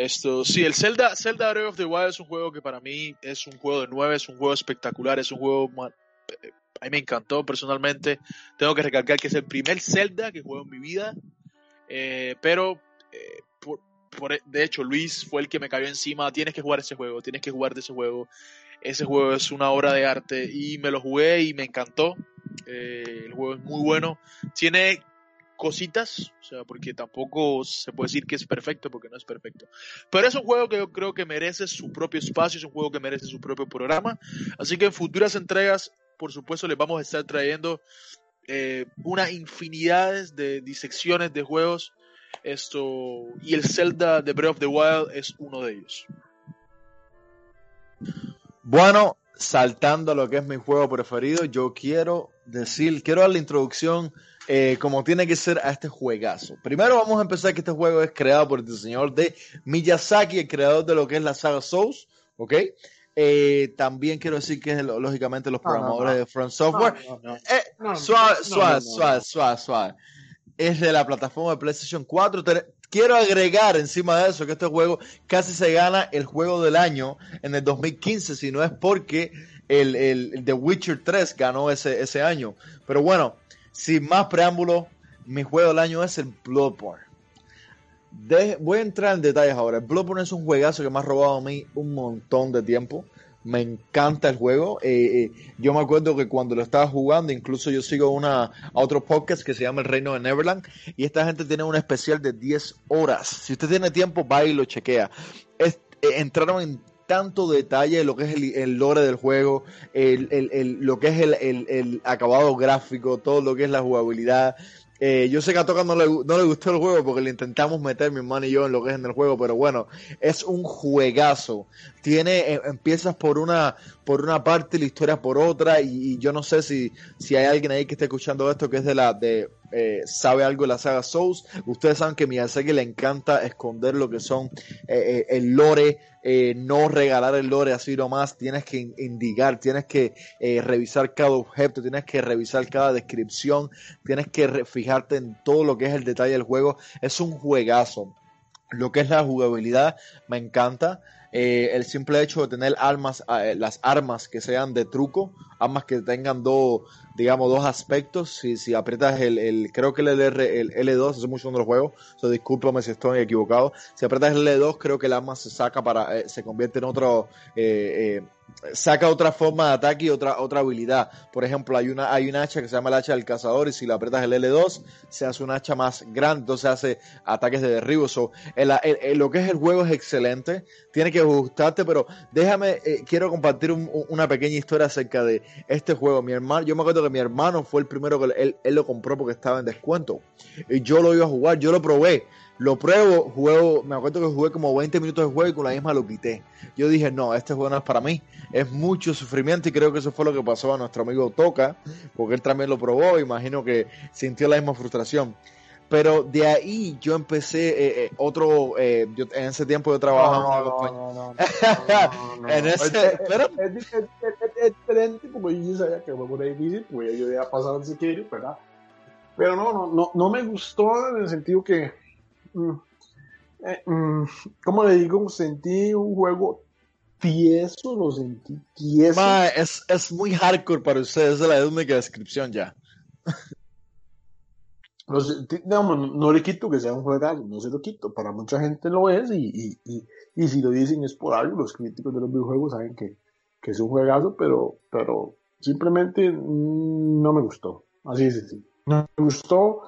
Esto, sí, el Zelda, Zelda Breath of the Wild es un juego que para mí es un juego de nueve, es un juego espectacular, es un juego eh, a mí me encantó personalmente. Tengo que recalcar que es el primer Zelda que juego en mi vida, eh, pero eh, de hecho Luis fue el que me cayó encima. Tienes que jugar ese juego, tienes que jugar de ese juego. Ese juego es una obra de arte y me lo jugué y me encantó. el juego es muy bueno. Tiene cositas, o sea, porque tampoco se puede decir que es perfecto porque no es perfecto. Pero es un juego que yo creo que merece su propio espacio, es un juego que merece su propio programa. Así que en futuras entregas, por supuesto, les vamos a estar trayendo eh, una infinidad de disecciones de juegos. Esto y el Zelda de Breath of the Wild es uno de ellos. Bueno, saltando a lo que es mi juego preferido, yo quiero decir, quiero dar la introducción eh, como tiene que ser a este juegazo. Primero vamos a empezar que este juego es creado por el diseñador de Miyazaki, el creador de lo que es la saga Souls, ¿ok? Eh, también quiero decir que es lógicamente los programadores de Front Software. suave, suave, suave, suave, suave. Es de la plataforma de PlayStation 4. Quiero agregar encima de eso que este juego casi se gana el juego del año en el 2015, si no es porque el, el, The Witcher 3 ganó ese, ese año. Pero bueno, sin más preámbulos, mi juego del año es el Bloodborne. voy a entrar en detalles ahora. El Bloodborne es un juegazo que me ha robado a mí un montón de tiempo. Me encanta el juego. Eh, eh, yo me acuerdo que cuando lo estaba jugando, incluso yo sigo una, a otro podcast que se llama El Reino de Neverland. Y esta gente tiene un especial de 10 horas. Si usted tiene tiempo, va y lo chequea. Eh, entraron en tanto detalle lo que es el, lore del juego, lo que es el, acabado gráfico, todo lo que es la jugabilidad. Eh, yo sé que a Toca no le, no le gustó el juego porque le intentamos meter mi hermano y yo en lo que es en el juego, pero bueno, es un juegazo. Tiene, eh, empiezas por una, por una parte, la historia por otra, y, yo no sé si, si hay alguien ahí que esté escuchando esto que es de la, de, eh, sabe algo de la saga Souls. Ustedes saben que a Miyazaki le encanta esconder lo que son el lore, eh, no regalar el lore así nomás, tienes que indicar, tienes que eh, revisar cada objeto, tienes que revisar cada descripción, tienes que fijarte en todo lo que es el detalle del juego. Es un juegazo. Lo que es la jugabilidad me encanta. Eh, el simple hecho de tener armas, las armas que sean de truco, armas que tengan dos, digamos, dos aspectos. Si, si aprietas el, el, creo que el, R, el L2, hace mucho no lo juego, so, discúlpame si estoy equivocado. Si aprietas el L2, creo que el arma se saca para, eh, se convierte en otro, eh, eh, saca otra forma de ataque y otra, otra habilidad. Por ejemplo, hay una, hay un hacha que se llama el hacha del cazador y si la aprietas el L2, se hace un hacha más grande, entonces hace ataques de derribo. So, lo que es el juego es excelente, tiene que gustarte, pero déjame, quiero compartir una pequeña historia acerca de este juego. Mi hermano, yo me acuerdo que mi hermano fue el primero que él, él lo compró porque estaba en descuento. Y yo lo iba a jugar, yo lo probé. Lo pruebo, juego, me acuerdo que jugué como 20 minutos de juego y con la misma lo quité. Yo dije, no, este juego no es para mí. Es mucho sufrimiento y creo que eso fue lo que pasó a nuestro amigo Toca, porque él también lo probó, imagino que sintió la misma frustración. Pero de ahí yo empecé eh, eh, otro, eh, yo, en ese tiempo yo trabajaba no, no, no, en ese, pero... es, diferente porque yo sabía que fue difícil, porque yo había pasado el Siquerio, ¿verdad? Pero no, no, no, no me gustó en el sentido que, mm, eh, mm, ¿cómo le digo? Sentí un juego tieso, lo sentí tieso. es, es muy hardcore para ustedes, es la única descripción ya. No, no, le quito que sea un juegazo, no se lo quito. Para mucha gente lo es y, y, y, si lo dicen es por algo. Los críticos de los videojuegos saben que, que es un juegazo, pero, pero simplemente no me gustó. Así es sencillo. No me gustó,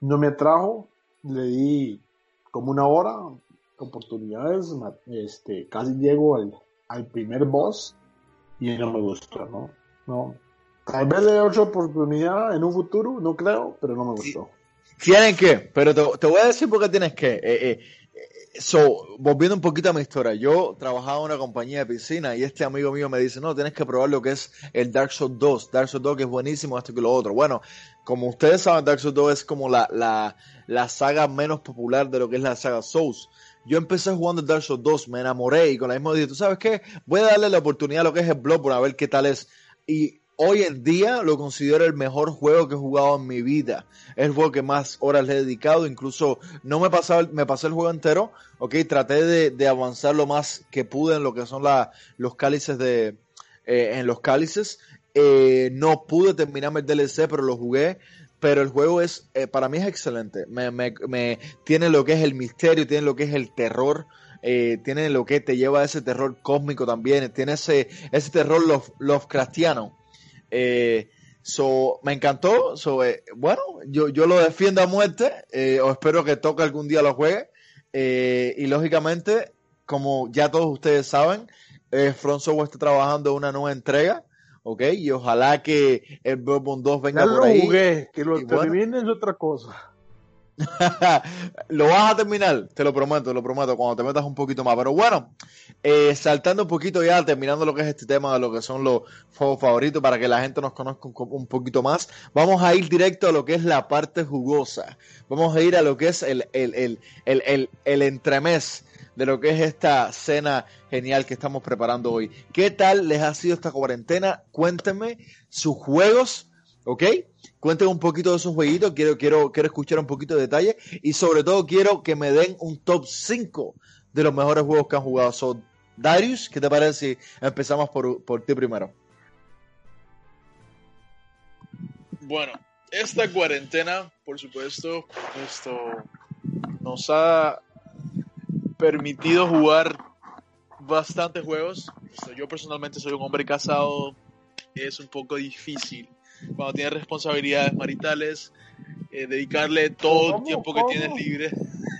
no me atrajo. Le di como una hora, oportunidades, este, casi llego al, al primer boss y no me gustó, ¿no? No, Tal vez le dé otra oportunidad en un futuro, no creo, pero no me gustó. Tienen que, pero te, voy a decir por qué tienes que. Eh, eh, so, volviendo un poquito a mi historia, yo trabajaba en una compañía de piscina y este amigo mío me dice, no, tienes que probar lo que es el Dark Souls 2. Dark Souls 2 que es buenísimo, esto que lo otro. Bueno, como ustedes saben, Dark Souls 2 es como la, la, la saga menos popular de lo que es la saga Souls. Yo empecé jugando el Dark Souls 2, me enamoré y con la misma dije, ¿tú sabes qué? Voy a darle la oportunidad a lo que es el Bloodborne a ver qué tal es. Y hoy en día lo considero el mejor juego que he jugado en mi vida. Es el juego que más horas le he dedicado. Incluso no me pasaba, me pasé el juego entero. Ok, traté de, avanzar lo más que pude en lo que son los cálices de, eh, en los cálices. Eh, no pude terminarme el DLC, pero lo jugué. Pero el juego es, eh, para mí es excelente. Me, me, me, tiene lo que es el misterio, tiene lo que es el terror. Eh, tiene lo que te lleva a ese terror cósmico también, tiene ese, ese terror love, Lovecraftiano. Eh, so, me encantó. So, eh, bueno, yo, yo lo defiendo a muerte. Eh, o espero que toque algún día lo juegue. Eh, y lógicamente, como ya todos ustedes saben, eh, Front Software está trabajando en una nueva entrega. ¿Ok? Y ojalá que el Bloodborne 2 venga Ya por lo ahí. jugué, que lo Y bueno. termine es otra cosa. lo vas a terminar, te lo prometo, lo prometo, cuando te metas un poquito más. Pero bueno, eh, saltando un poquito ya, terminando lo que es este tema de lo que son los juegos favoritos, para que la gente nos conozca un, un poquito más, vamos a ir directo a lo que es la parte jugosa. Vamos a ir a lo que es el, el, el, el, el, el entremés de lo que es esta cena genial que estamos preparando hoy. ¿Qué tal les ha sido esta cuarentena? Cuéntenme sus juegos, ¿ok? Cuéntenme un poquito de esos jueguitos, quiero, quiero, quiero escuchar un poquito de detalle y sobre todo quiero que me den un top 5 de los mejores juegos que han jugado. So, Darius, ¿qué te parece si empezamos por, por ti primero? Bueno, esta cuarentena, por supuesto, esto nos ha permitido jugar bastantes juegos. Yo personalmente soy un hombre casado, es un poco difícil cuando tienes responsabilidades maritales, eh, dedicarle todo el tiempo que tienes libre,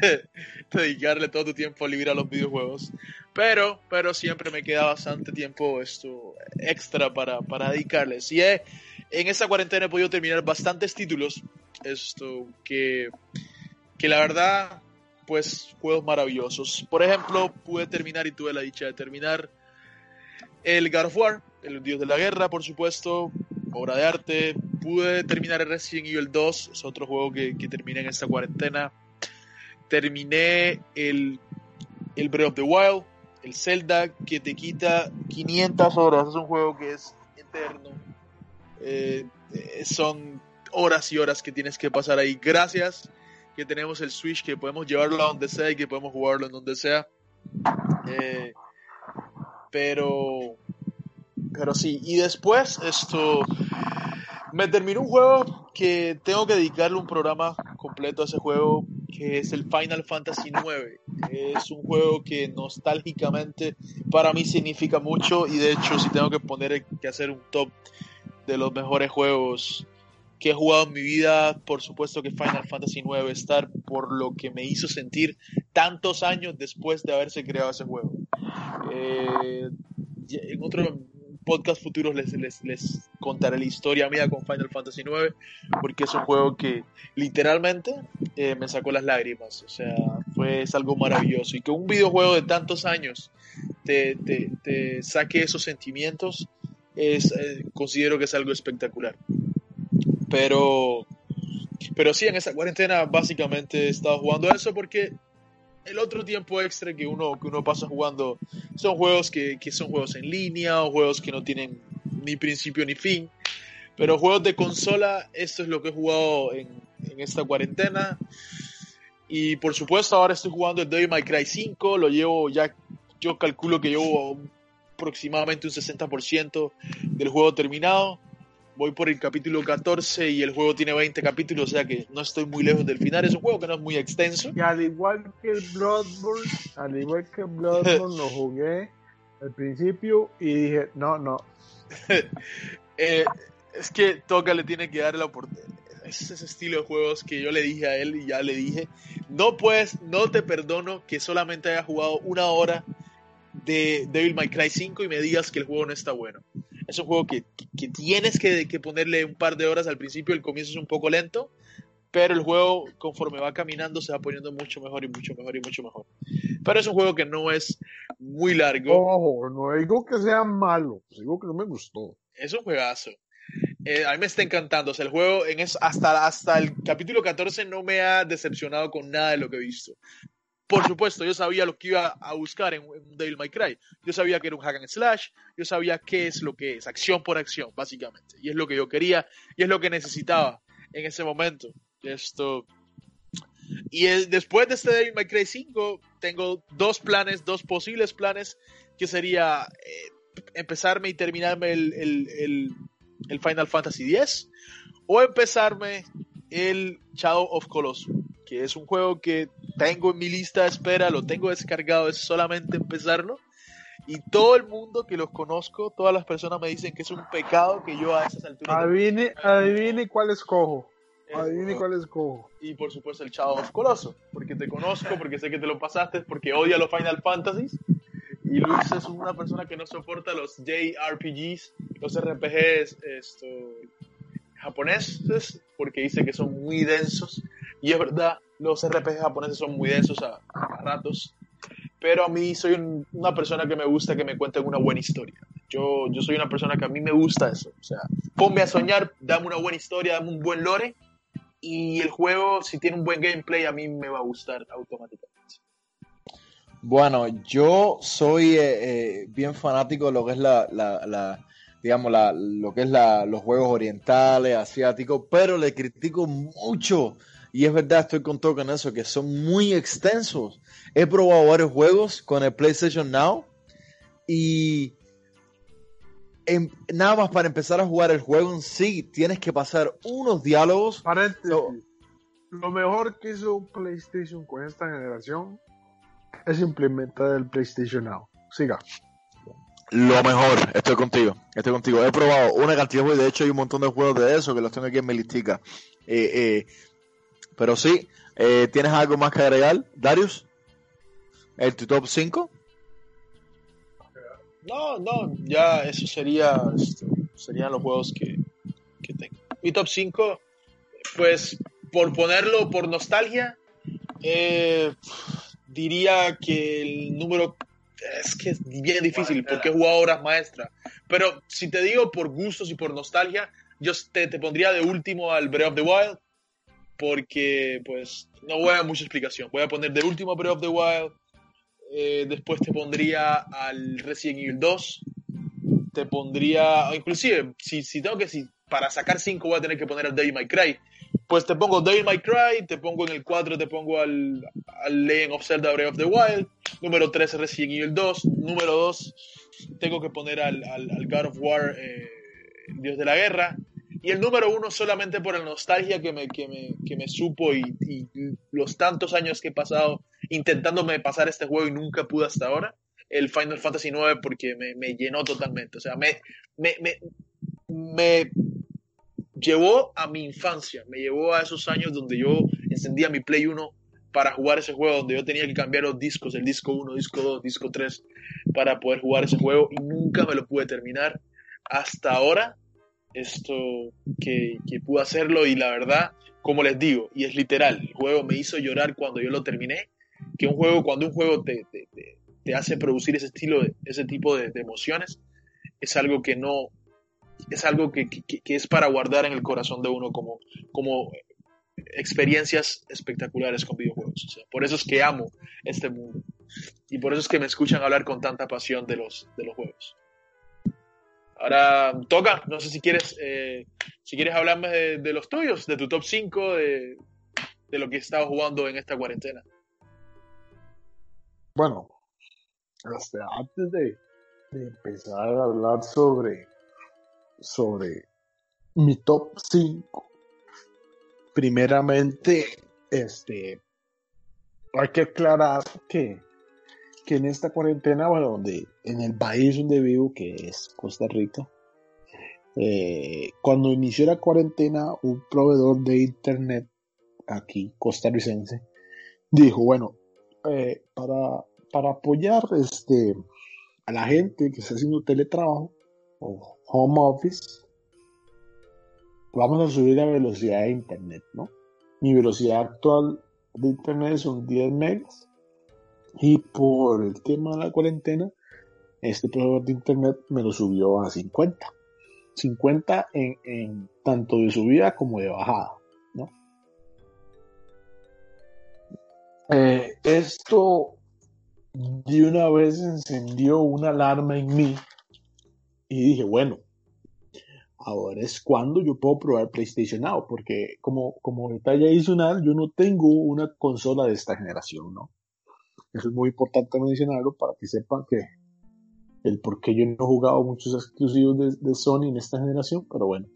dedicarle todo tu tiempo libre a los videojuegos. Pero, pero siempre me queda bastante tiempo esto extra para, para dedicarles. Y he- en esta cuarentena he podido terminar bastantes títulos esto que, que la verdad, pues juegos maravillosos. Por ejemplo, pude terminar y tuve la dicha de terminar el God of War, el Dios de la Guerra, por supuesto, obra de arte. Pude terminar Resident Evil 2, es otro juego que, que terminé en esta cuarentena. Terminé el, el Breath of the Wild, el Zelda, que te quita 500 horas. Es un juego que es eterno. Eh, son horas y horas que tienes que pasar ahí. Gracias que tenemos el Switch, que podemos llevarlo a donde sea y que podemos jugarlo en donde sea. Eh, pero, pero sí, y después esto, me terminó un juego que tengo que dedicarle un programa completo a ese juego, que es el Final Fantasy IX. Es un juego que nostálgicamente para mí significa mucho y de hecho si tengo que poner que hacer un top de los mejores juegos que he jugado en mi vida, por supuesto que Final Fantasy IX estar por lo que me hizo sentir tantos años después de haberse creado ese juego. Eh, en otro podcast futuros les, les, les, contaré la historia mía con Final Fantasy IX, porque es un juego que literalmente eh, me sacó las lágrimas, o sea, fue es algo maravilloso. Y que un videojuego de tantos años te, te, te saque esos sentimientos, es, eh, considero que es algo espectacular. Pero, pero sí, en esta cuarentena básicamente he estado jugando eso porque el otro tiempo extra que uno, que uno pasa jugando son juegos que, que, son juegos en línea o juegos que no tienen ni principio ni fin. Pero juegos de consola, esto es lo que he jugado en, en esta cuarentena. Y por supuesto ahora estoy jugando el Devil May Cry 5, lo llevo ya, yo calculo que llevo aproximadamente un 60% del juego terminado. Voy por el capítulo 14 y el juego tiene 20 capítulos, o sea que no estoy muy lejos del final. Es un juego que no es muy extenso. Y al igual que el Bloodborne, al igual que el Bloodborne, lo jugué al principio y dije, no, no. eh, es que Toca le tiene que dar la oportunidad. Es ese estilo de juegos que yo le dije a él y ya le dije, no puedes, no te perdono que solamente haya jugado una hora de Devil May Cry 5 y me digas que el juego no está bueno. Es un juego que, que, tienes que, que, ponerle un par de horas al principio, el comienzo es un poco lento, pero el juego conforme va caminando se va poniendo mucho mejor y mucho mejor y mucho mejor. Pero es un juego que no es muy largo. Ojo, no digo que sea malo, digo que no me gustó. Es un juegazo. Eh, a mí me está encantando. O sea, el juego en es, hasta, hasta el capítulo 14 no me ha decepcionado con nada de lo que he visto. Por supuesto, yo sabía lo que iba a buscar en, Devil May Cry. Yo sabía que era un hack and slash. Yo sabía qué es lo que es, acción por acción, básicamente. Y es lo que yo quería y es lo que necesitaba en ese momento. Esto. Y después de este Devil May Cry 5, tengo dos planes, dos posibles planes, que sería eh, empezarme y terminarme el, el, el, el Final Fantasy X o empezarme el Shadow of Colossus, que es un juego que tengo en mi lista de espera, lo tengo descargado, es solamente empezarlo. Y todo el mundo que los conozco, todas las personas me dicen que es un pecado que yo a esas alturas. Adivine, adivine cuál escojo. Adivine cuál escojo. Y por supuesto el Shadow of Colossus, porque te conozco, porque sé que te lo pasaste, porque odia los Final Fantasies. Y Luis es una persona que no soporta los JRPGs, los RPGs esto, japoneses, porque dice que son muy densos. Y es verdad, los RPGs japoneses son muy densos a, ratos. Pero a mí soy un, una persona que me gusta que me cuenten una buena historia. Yo, yo soy una persona que a mí me gusta eso. O sea, ponme a soñar, dame una buena historia, dame un buen lore. Y el juego, si tiene un buen gameplay, a mí me va a gustar automáticamente. Bueno, yo soy eh, eh, bien fanático de lo que es la, la digamos, la, lo que es la, los juegos orientales, asiáticos, pero le critico mucho. Y es verdad, estoy con todo con eso, que son muy extensos. He probado varios juegos con el PlayStation Now y en, nada más para empezar a jugar el juego en sí, tienes que pasar unos diálogos. Lo, lo mejor que hizo PlayStation con esta generación es implementar el PlayStation Now. Siga. Lo mejor, estoy contigo, estoy contigo. He probado una cantidad de juegos, de hecho hay un montón de juegos de eso que los tengo aquí en mi listica. Eh, eh, pero sí, eh, ¿tienes algo más que agregar, Darius? ¿El tu top 5? No, no, ya eso sería, esto, serían los juegos que, que tengo. Mi top 5, pues por ponerlo por nostalgia, eh, diría que el número es que es bien difícil porque he jugado maestras. Pero si te digo por gustos y por nostalgia, yo te, te, pondría de último al Breath of the Wild porque pues no voy a dar mucha explicación. Voy a poner de último Breath of the Wild. Eh, después te pondría al Resident Evil 2. Te pondría, inclusive, si, si tengo que, si para sacar 5 voy a tener que poner al Devil May Cry. Pues te pongo Devil May Cry, te pongo en el 4, te pongo al, al Legend of Zelda Breath of the Wild. Número 3, Resident Evil 2. Número 2, tengo que poner al, al, al God of War, eh, Dios de la Guerra. Y el número uno solamente por la nostalgia que me, que me, que me supo y, y, los tantos años que he pasado intentándome pasar este juego y nunca pude hasta ahora. El Final Fantasy IX porque me, me llenó totalmente. O sea, me, me, me, me, llevó a mi infancia, me llevó a esos años donde yo encendía mi Play 1 para jugar ese juego, donde yo tenía que cambiar los discos, el disco 1, disco 2, disco 3, para poder jugar ese juego y nunca me lo pude terminar. Hasta ahora esto que, que pude hacerlo y la verdad, como les digo, y es literal, el juego me hizo llorar cuando yo lo terminé, que un juego, cuando un juego te, te, te, hace producir ese estilo, ese tipo de, emociones, es algo que no, es algo que, que, es para guardar en el corazón de uno como, como experiencias espectaculares con videojuegos. Por eso es que amo este mundo. Y por eso es que me escuchan hablar con tanta pasión de los, de los juegos. Ahora toca, no sé si quieres, eh, si quieres hablarme de, los tuyos, de tu top 5, de, de lo que has estado jugando en esta cuarentena. Bueno, este, antes de, de, empezar a hablar sobre, sobre mi top 5, primeramente, este, hay que aclarar que que en esta cuarentena, bueno, donde, en el país donde vivo, que es Costa Rica, eh, cuando inició la cuarentena, un proveedor de internet aquí, costarricense, dijo, bueno, eh, para, para apoyar este, a la gente que está haciendo teletrabajo o home office, vamos a subir la velocidad de internet, ¿no? mi velocidad actual de internet son 10 megas y por el tema de la cuarentena este proveedor de internet me lo subió a 50. 50 en, en tanto de subida como de bajada. ¿no? Eh, esto de una vez encendió una alarma en mí y dije, bueno, ahora es cuando yo puedo probar PlayStation Now, porque como, como detalle adicional, yo no tengo una consola de esta generación, ¿no? Eso es muy importante mencionarlo para que sepan que el por qué yo no he jugado muchos exclusivos de, Sony en esta generación, pero bueno.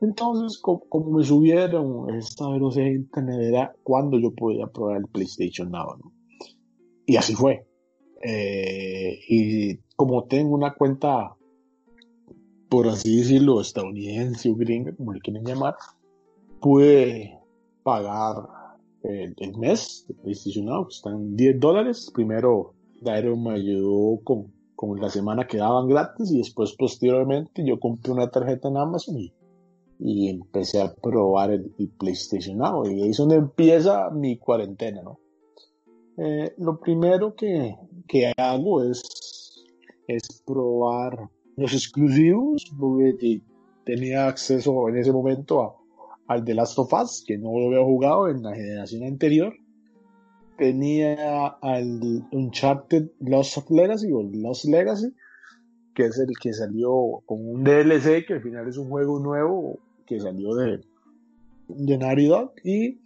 Entonces, como, me subieron esta velocidad era cuando yo podía probar el PlayStation Now, ¿no? Y así fue. Eh, y como tengo una cuenta, por así decirlo, estadounidense o gringa, como le quieren llamar, pude pagar el, mes de PlayStation Now, están 10 dólares. Primero, Dairo me ayudó con, con la semana que daban gratis y después, posteriormente, yo compré una tarjeta en Amazon y, y empecé a probar el, el PlayStation Now. Y ahí es donde empieza mi cuarentena, ¿no? Eh, lo primero que, que hago es, es probar los exclusivos, porque tenía acceso en ese momento a, al The Last of Us, que no lo había jugado en la generación anterior. Tenía al Uncharted Lost of Legacy o Lost Legacy, que es el que salió con un DLC, que al final es un juego nuevo que salió de, de Naughty Dog. Y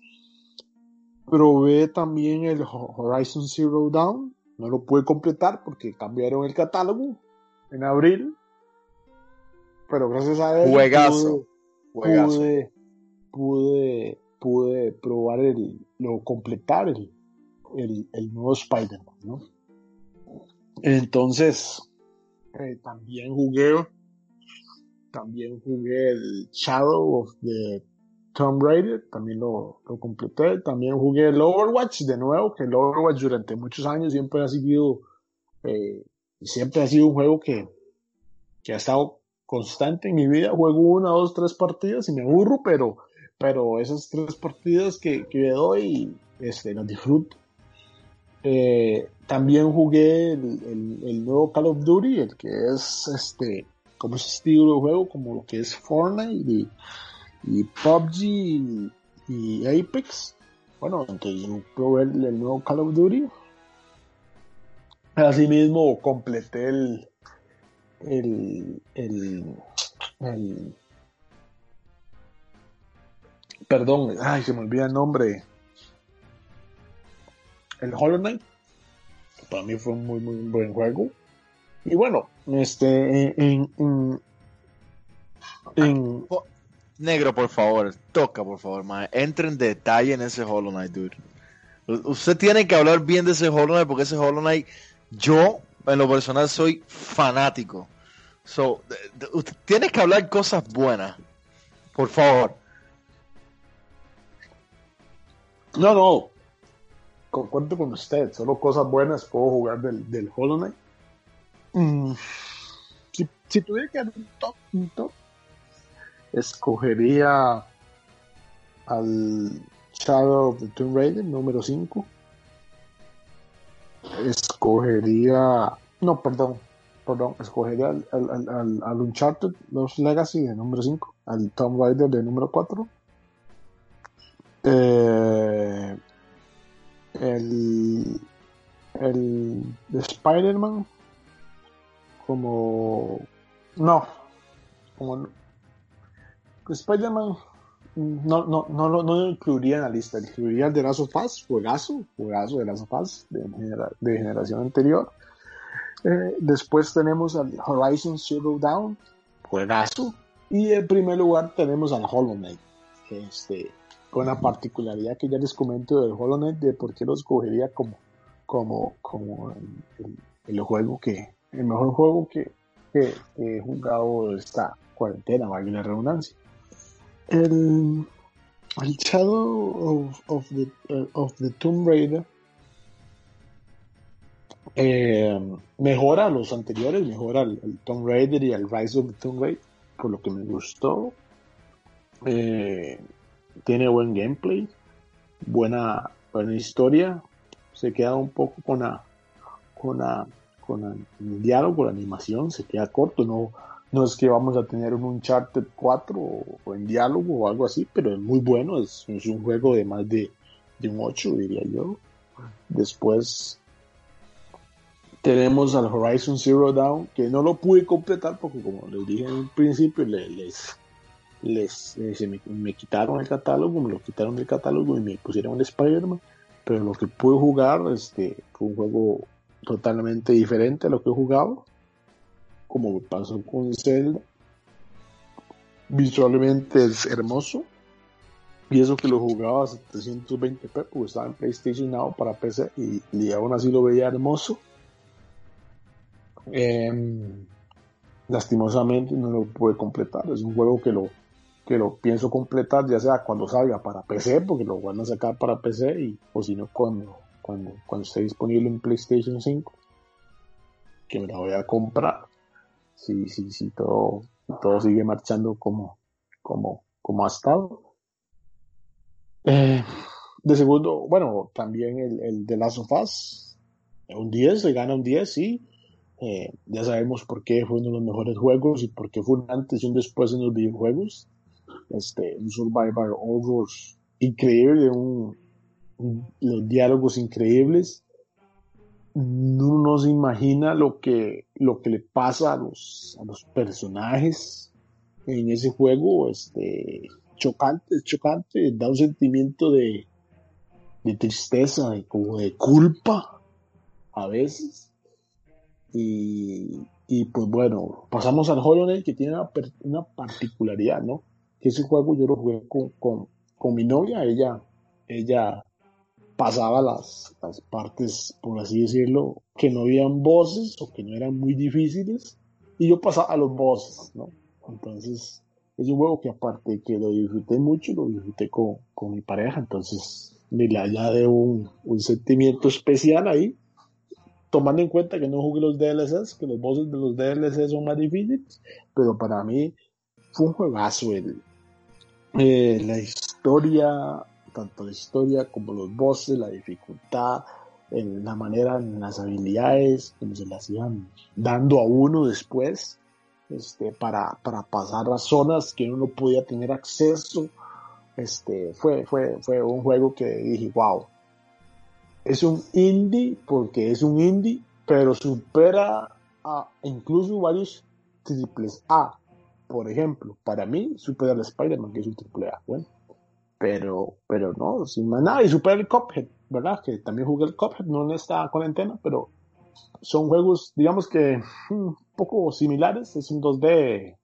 Probé también el Horizon Zero Dawn. No lo pude completar porque cambiaron el catálogo en abril. Pero gracias a él Juegazo. Pude, pude, pude, probar el, lo completar el, el, nuevo Spider-Man, ¿no? Entonces, eh, también jugué, también jugué el Shadow of the Tomb Raider, también lo, lo, completé. También jugué el Overwatch de nuevo, que el Overwatch durante muchos años siempre ha sido, eh, siempre ha sido un juego que, que ha estado constante en mi vida. Juego una, dos, tres partidas y me aburro, pero, pero esas tres partidas que, que doy, este, las disfruto. Eh, también jugué el, el, nuevo Call of Duty, el que es este, como ese estilo de juego, como lo que es Fortnite y y PUBG y, Apex. Bueno, entonces yo probé el, nuevo Call of Duty. Asimismo completé el, el, el perdón, ay, se me olvida el nombre. El Hollow Knight. Para mí fue un muy, muy buen juego. Y bueno, este, en, en, en, Negro, por favor, toca, por favor, mae. Entre en detalle en ese Hollow Knight, dude. Usted tiene que hablar bien de ese Hollow Knight porque ese Hollow Knight, yo, en lo personal, soy fanático. So, usted tiene que hablar cosas buenas. Por favor. No, no. Concuerdo con usted. Solo cosas buenas puedo jugar del, del Hollow Knight. Mm, si, tuviera que dar un top, un top escogería al Shadow of the Tomb Raider número 5. Escogería. No, perdón. Perdón. Escogería al, al, al, Uncharted Los Legacy de número 5. Al Tomb Raider de número 4. Eh, el. El de Spider-Man. Como. No. Como Spider-Man no, no, no, no, lo incluiría en la lista, incluiría el de of Us, juegazo, juegazo de of Us de, generación anterior. Eh, después tenemos al Horizon Zero Dawn, juegazo. Y en primer lugar tenemos al Hollow Knight, este, con la particularidad que ya les comento del Hollow Knight, de por qué lo escogería como, como, como el, juego que, el mejor juego que, he jugado esta cuarentena, valga la redundancia el, el Shadow of, the, uh, of the Tomb Raider eh, mejora a los anteriores, mejora el, Tomb Raider y el Rise of the Tomb Raider, por lo que me gustó. Eh, tiene buen gameplay. buena, buena historia. Se queda un poco con la, con la, con el diálogo, la animación, se queda corto. No, no es que vamos a tener un Uncharted 4 o, en diálogo o algo así, pero es muy bueno. Es, un juego de más de, de un 8, diría yo. Después tenemos al Horizon Zero Dawn, que no lo pude completar porque como les dije en un principio, les, eh, me, quitaron el catálogo, me lo quitaron del catálogo y me pusieron el Spider-Man. Pero lo que pude jugar este, fue un juego totalmente diferente a lo que he jugado, como pasó con Zelda. Visualmente es hermoso. Y eso que lo jugaba a 720p, porque estaba en PlayStation Now para PC y, y aún así lo veía hermoso Em, lastimosamente no lo pude completar. Es un juego que lo, que lo pienso completar ya sea cuando salga para PC, porque lo van a sacar para PC, y, o si no cuando, cuando, cuando esté disponible en PlayStation 5, que me la voy a comprar. Si, si, si todo, todo sigue marchando como, como, como ha estado. Eh, de segundo, bueno, también el, el de Last of Us, un 10, se gana un 10, sí. Eh, ya sabemos por qué fue uno de los mejores juegos y por qué fue un antes y un después en los videojuegos. Este, un Survivor Horror increíble, un, los diálogos increíbles. Uno no se imagina lo que, lo que le pasa a los, a los personajes en ese juego. Este, chocante, chocante, da un sentimiento de, de tristeza y como de culpa a veces y, y pues bueno, pasamos al Hollow Knight que tiene una, particularidad, ¿no? Que ese juego yo lo jugué con, con, con mi novia, ella, ella pasaba las, las, partes, por así decirlo, que no habían voces o que no eran muy difíciles, y yo pasaba a los bosses, ¿no? Entonces, es un juego que aparte que lo disfruté mucho, lo disfruté con, con mi pareja, entonces me le añade un, un sentimiento especial ahí, tomando en cuenta que no jugué los DLCs, que los bosses de los DLCs son más difíciles, pero para mí fue un juegazo el, eh, la historia, tanto la historia como los bosses, la dificultad, en la manera, en las habilidades, como se las iban dando a uno después, este, para, para pasar a zonas que uno no podía tener acceso. Este, fue, fue, fue un juego que dije, wow, es un indie porque es un indie, pero supera a incluso varios triples A. Por ejemplo, para mí supera al Spider-Man, que es un triple A. Bueno, pero, pero no, sin más nada. Y supera el Cuphead, ¿verdad? Que también jugué el Cuphead, no en esta cuarentena, pero son juegos, digamos que hmm, un poco similares. Es un 2D,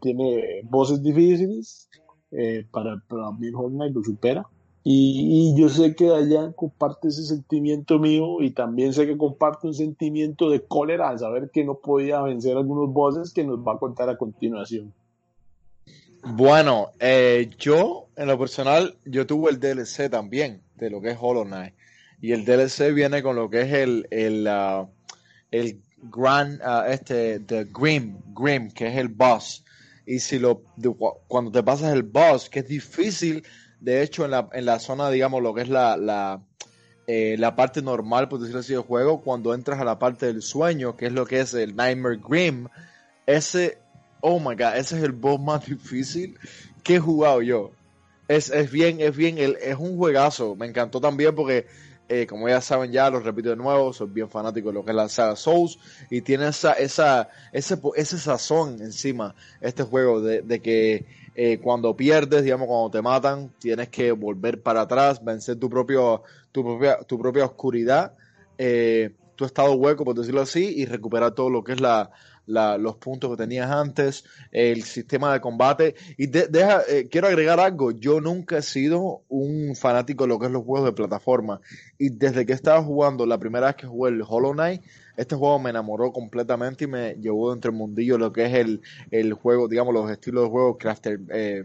tiene voces difíciles. Eh, para, para mí Fortnite lo supera y, yo sé que Dayan comparte ese sentimiento mío y también sé que comparte un sentimiento de cólera al saber que no podía vencer algunos bosses que nos va a contar a continuación. Bueno, eh, yo en lo personal, yo tuve el DLC también de lo que es Hollow Knight. Y el DLC viene con lo que es el, el, uh, el Grand, uh, este, the Grim, Grim, que es el boss. Y si lo, cuando te pasas el boss, que es difícil de hecho, en la, en la zona, digamos, lo que es la, la, eh, la parte normal, por decirlo así, del juego, cuando entras a la parte del sueño, que es lo que es el Nightmare Grim, ese, oh my god, ese es el boss más difícil que he jugado yo. Es, es bien, es bien, es un juegazo. Me encantó también porque, eh, como ya saben ya, lo repito de nuevo, soy bien fanático de lo que es la saga Souls y tiene esa, esa, ese, ese sazón encima, este juego, de, de que eh, cuando pierdes, digamos, cuando te matan, tienes que volver para atrás, vencer tu, propio, tu, propia, tu propia oscuridad, eh, tu estado hueco, por decirlo así, y recuperar todo lo que es la, los puntos que tenías antes, el sistema de combate. Y deja, eh, quiero agregar algo, yo nunca he sido un fanático de lo que es los juegos de plataforma. Y desde que estaba jugando, la primera vez que jugué el Hollow Knight, este juego me enamoró completamente y me llevó entre el mundillo lo que es el, el juego, digamos, los estilos de juego Crafter, eh,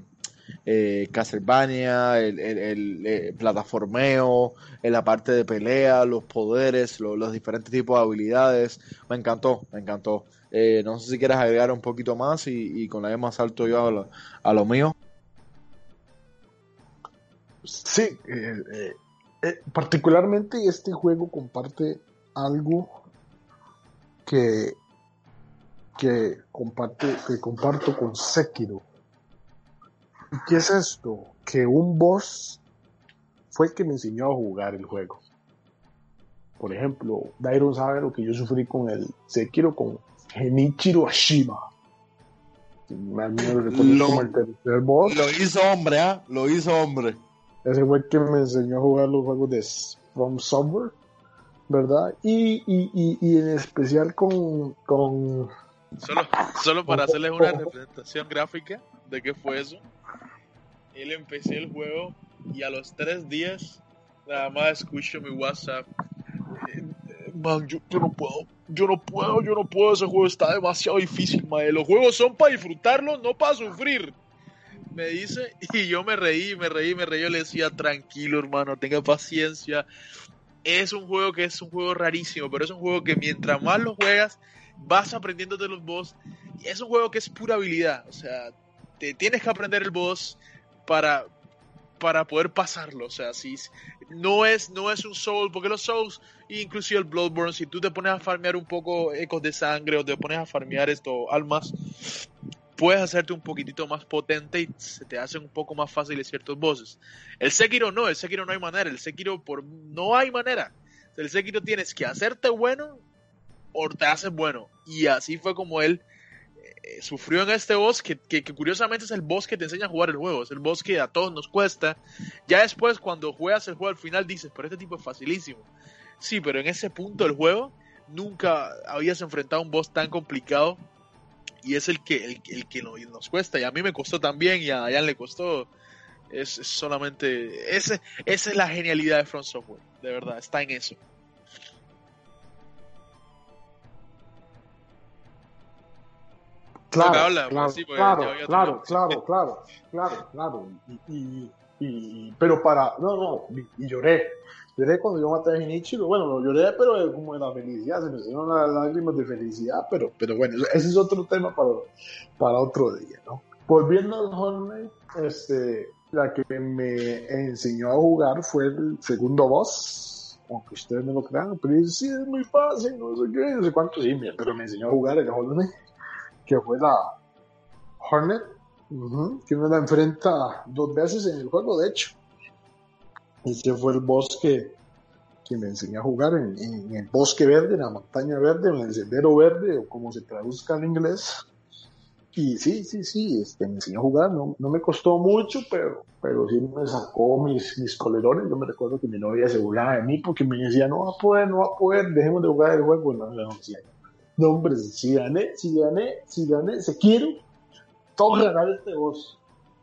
eh, Castlevania, el, el, eh, plataformeo, la parte de pelea, los poderes, los diferentes tipos de habilidades. Me encantó, me encantó. Eh, no sé si quieres agregar un poquito más y, con la vez más alto yo a lo, a lo mío. Sí, particularmente este juego comparte algo que, que, comparte, que comparto con Sekiro. ¿Y qué es esto? Que un boss fue el que me enseñó a jugar el juego. Por ejemplo, Dairon sabe lo que yo sufrí con el Sekiro con Genichiro Ashima. Me Lo- como el tercer boss. Lo hizo hombre, ¿ah? Lo hizo hombre. Ese fue el que me enseñó a jugar los juegos de From Software, ¿verdad? Y, y, y, y en especial con, con Solo, solo para hacerles una representación gráfica de qué fue eso. Él empecé el juego y a los tres días nada más escucho mi WhatsApp. Man, yo, yo no puedo, yo no puedo, yo no puedo, ese juego está demasiado difícil, mae. Los juegos son para disfrutarlos, no para sufrir. Me dice, y yo me reí, me reí, me reí, yo le decía, tranquilo hermano, tenga paciencia. Es un juego que es un juego rarísimo, pero es un juego que mientras más lo juegas, vas aprendiendo de los boss. Y es un juego que es pura habilidad. O sea, te tienes que aprender el boss para, para poder pasarlo. O sea, si no es, no es un soul, porque los souls, inclusive el Bloodborne, si tú te pones a farmear un poco ecos de sangre o te pones a farmear esto, almas, puedes hacerte un poquitito más potente y se te hacen un poco más fáciles ciertos bosses. El Sekiro no, el Sekiro no hay manera, el Sekiro por no hay manera. El Sekiro tienes que hacerte bueno o te haces bueno. Y así fue como él eh, sufrió en este boss, que, curiosamente es el boss que te enseña a jugar el juego, es el boss que a todos nos cuesta. Ya después, cuando juegas el juego al final, dices, pero este tipo es facilísimo. Sí, pero en ese punto del juego, nunca habías enfrentado a un boss tan complicado. Y es el que, el, que nos cuesta. Y a mí me costó también, y a Dayan le costó. Es, es solamente. Ese, esa es la genialidad de Front Software, de verdad, está en eso. Claro, habla, claro, sí, pues, claro, claro, claro, claro, claro, claro. Y, y, y- pero para, no, no, y, lloré. Lloré cuando yo maté a Genichiro. Bueno, no lloré, pero como de la felicidad, se me salieron las lágrimas de felicidad, pero, pero bueno, ese es otro tema para, para otro día, ¿no? Volviendo al Knight, este, la que me enseñó a jugar fue el segundo boss, aunque ustedes no lo crean, pero dice, sí, es muy fácil, no sé qué, no sé cuánto, sí, pero me enseñó a jugar el Knight que fue la Hornet, que uno la enfrenta dos veces en el juego, de hecho. Ese fue el boss que, que me enseñó a jugar en, en el bosque verde, en la montaña verde, en el sendero verde, o como se traduzca en inglés. Y sí, sí, sí, este, me enseñó a jugar, no, no me costó mucho, pero, pero sí me sacó mis, mis colerones. Yo me recuerdo que mi novia se burlaba de mí porque me decía, no va a poder, no va a poder, dejemos de jugar el juego. No, no, decía yo. No, hombre, si gané, si gané, si gané, si quiero, todo ganar este boss.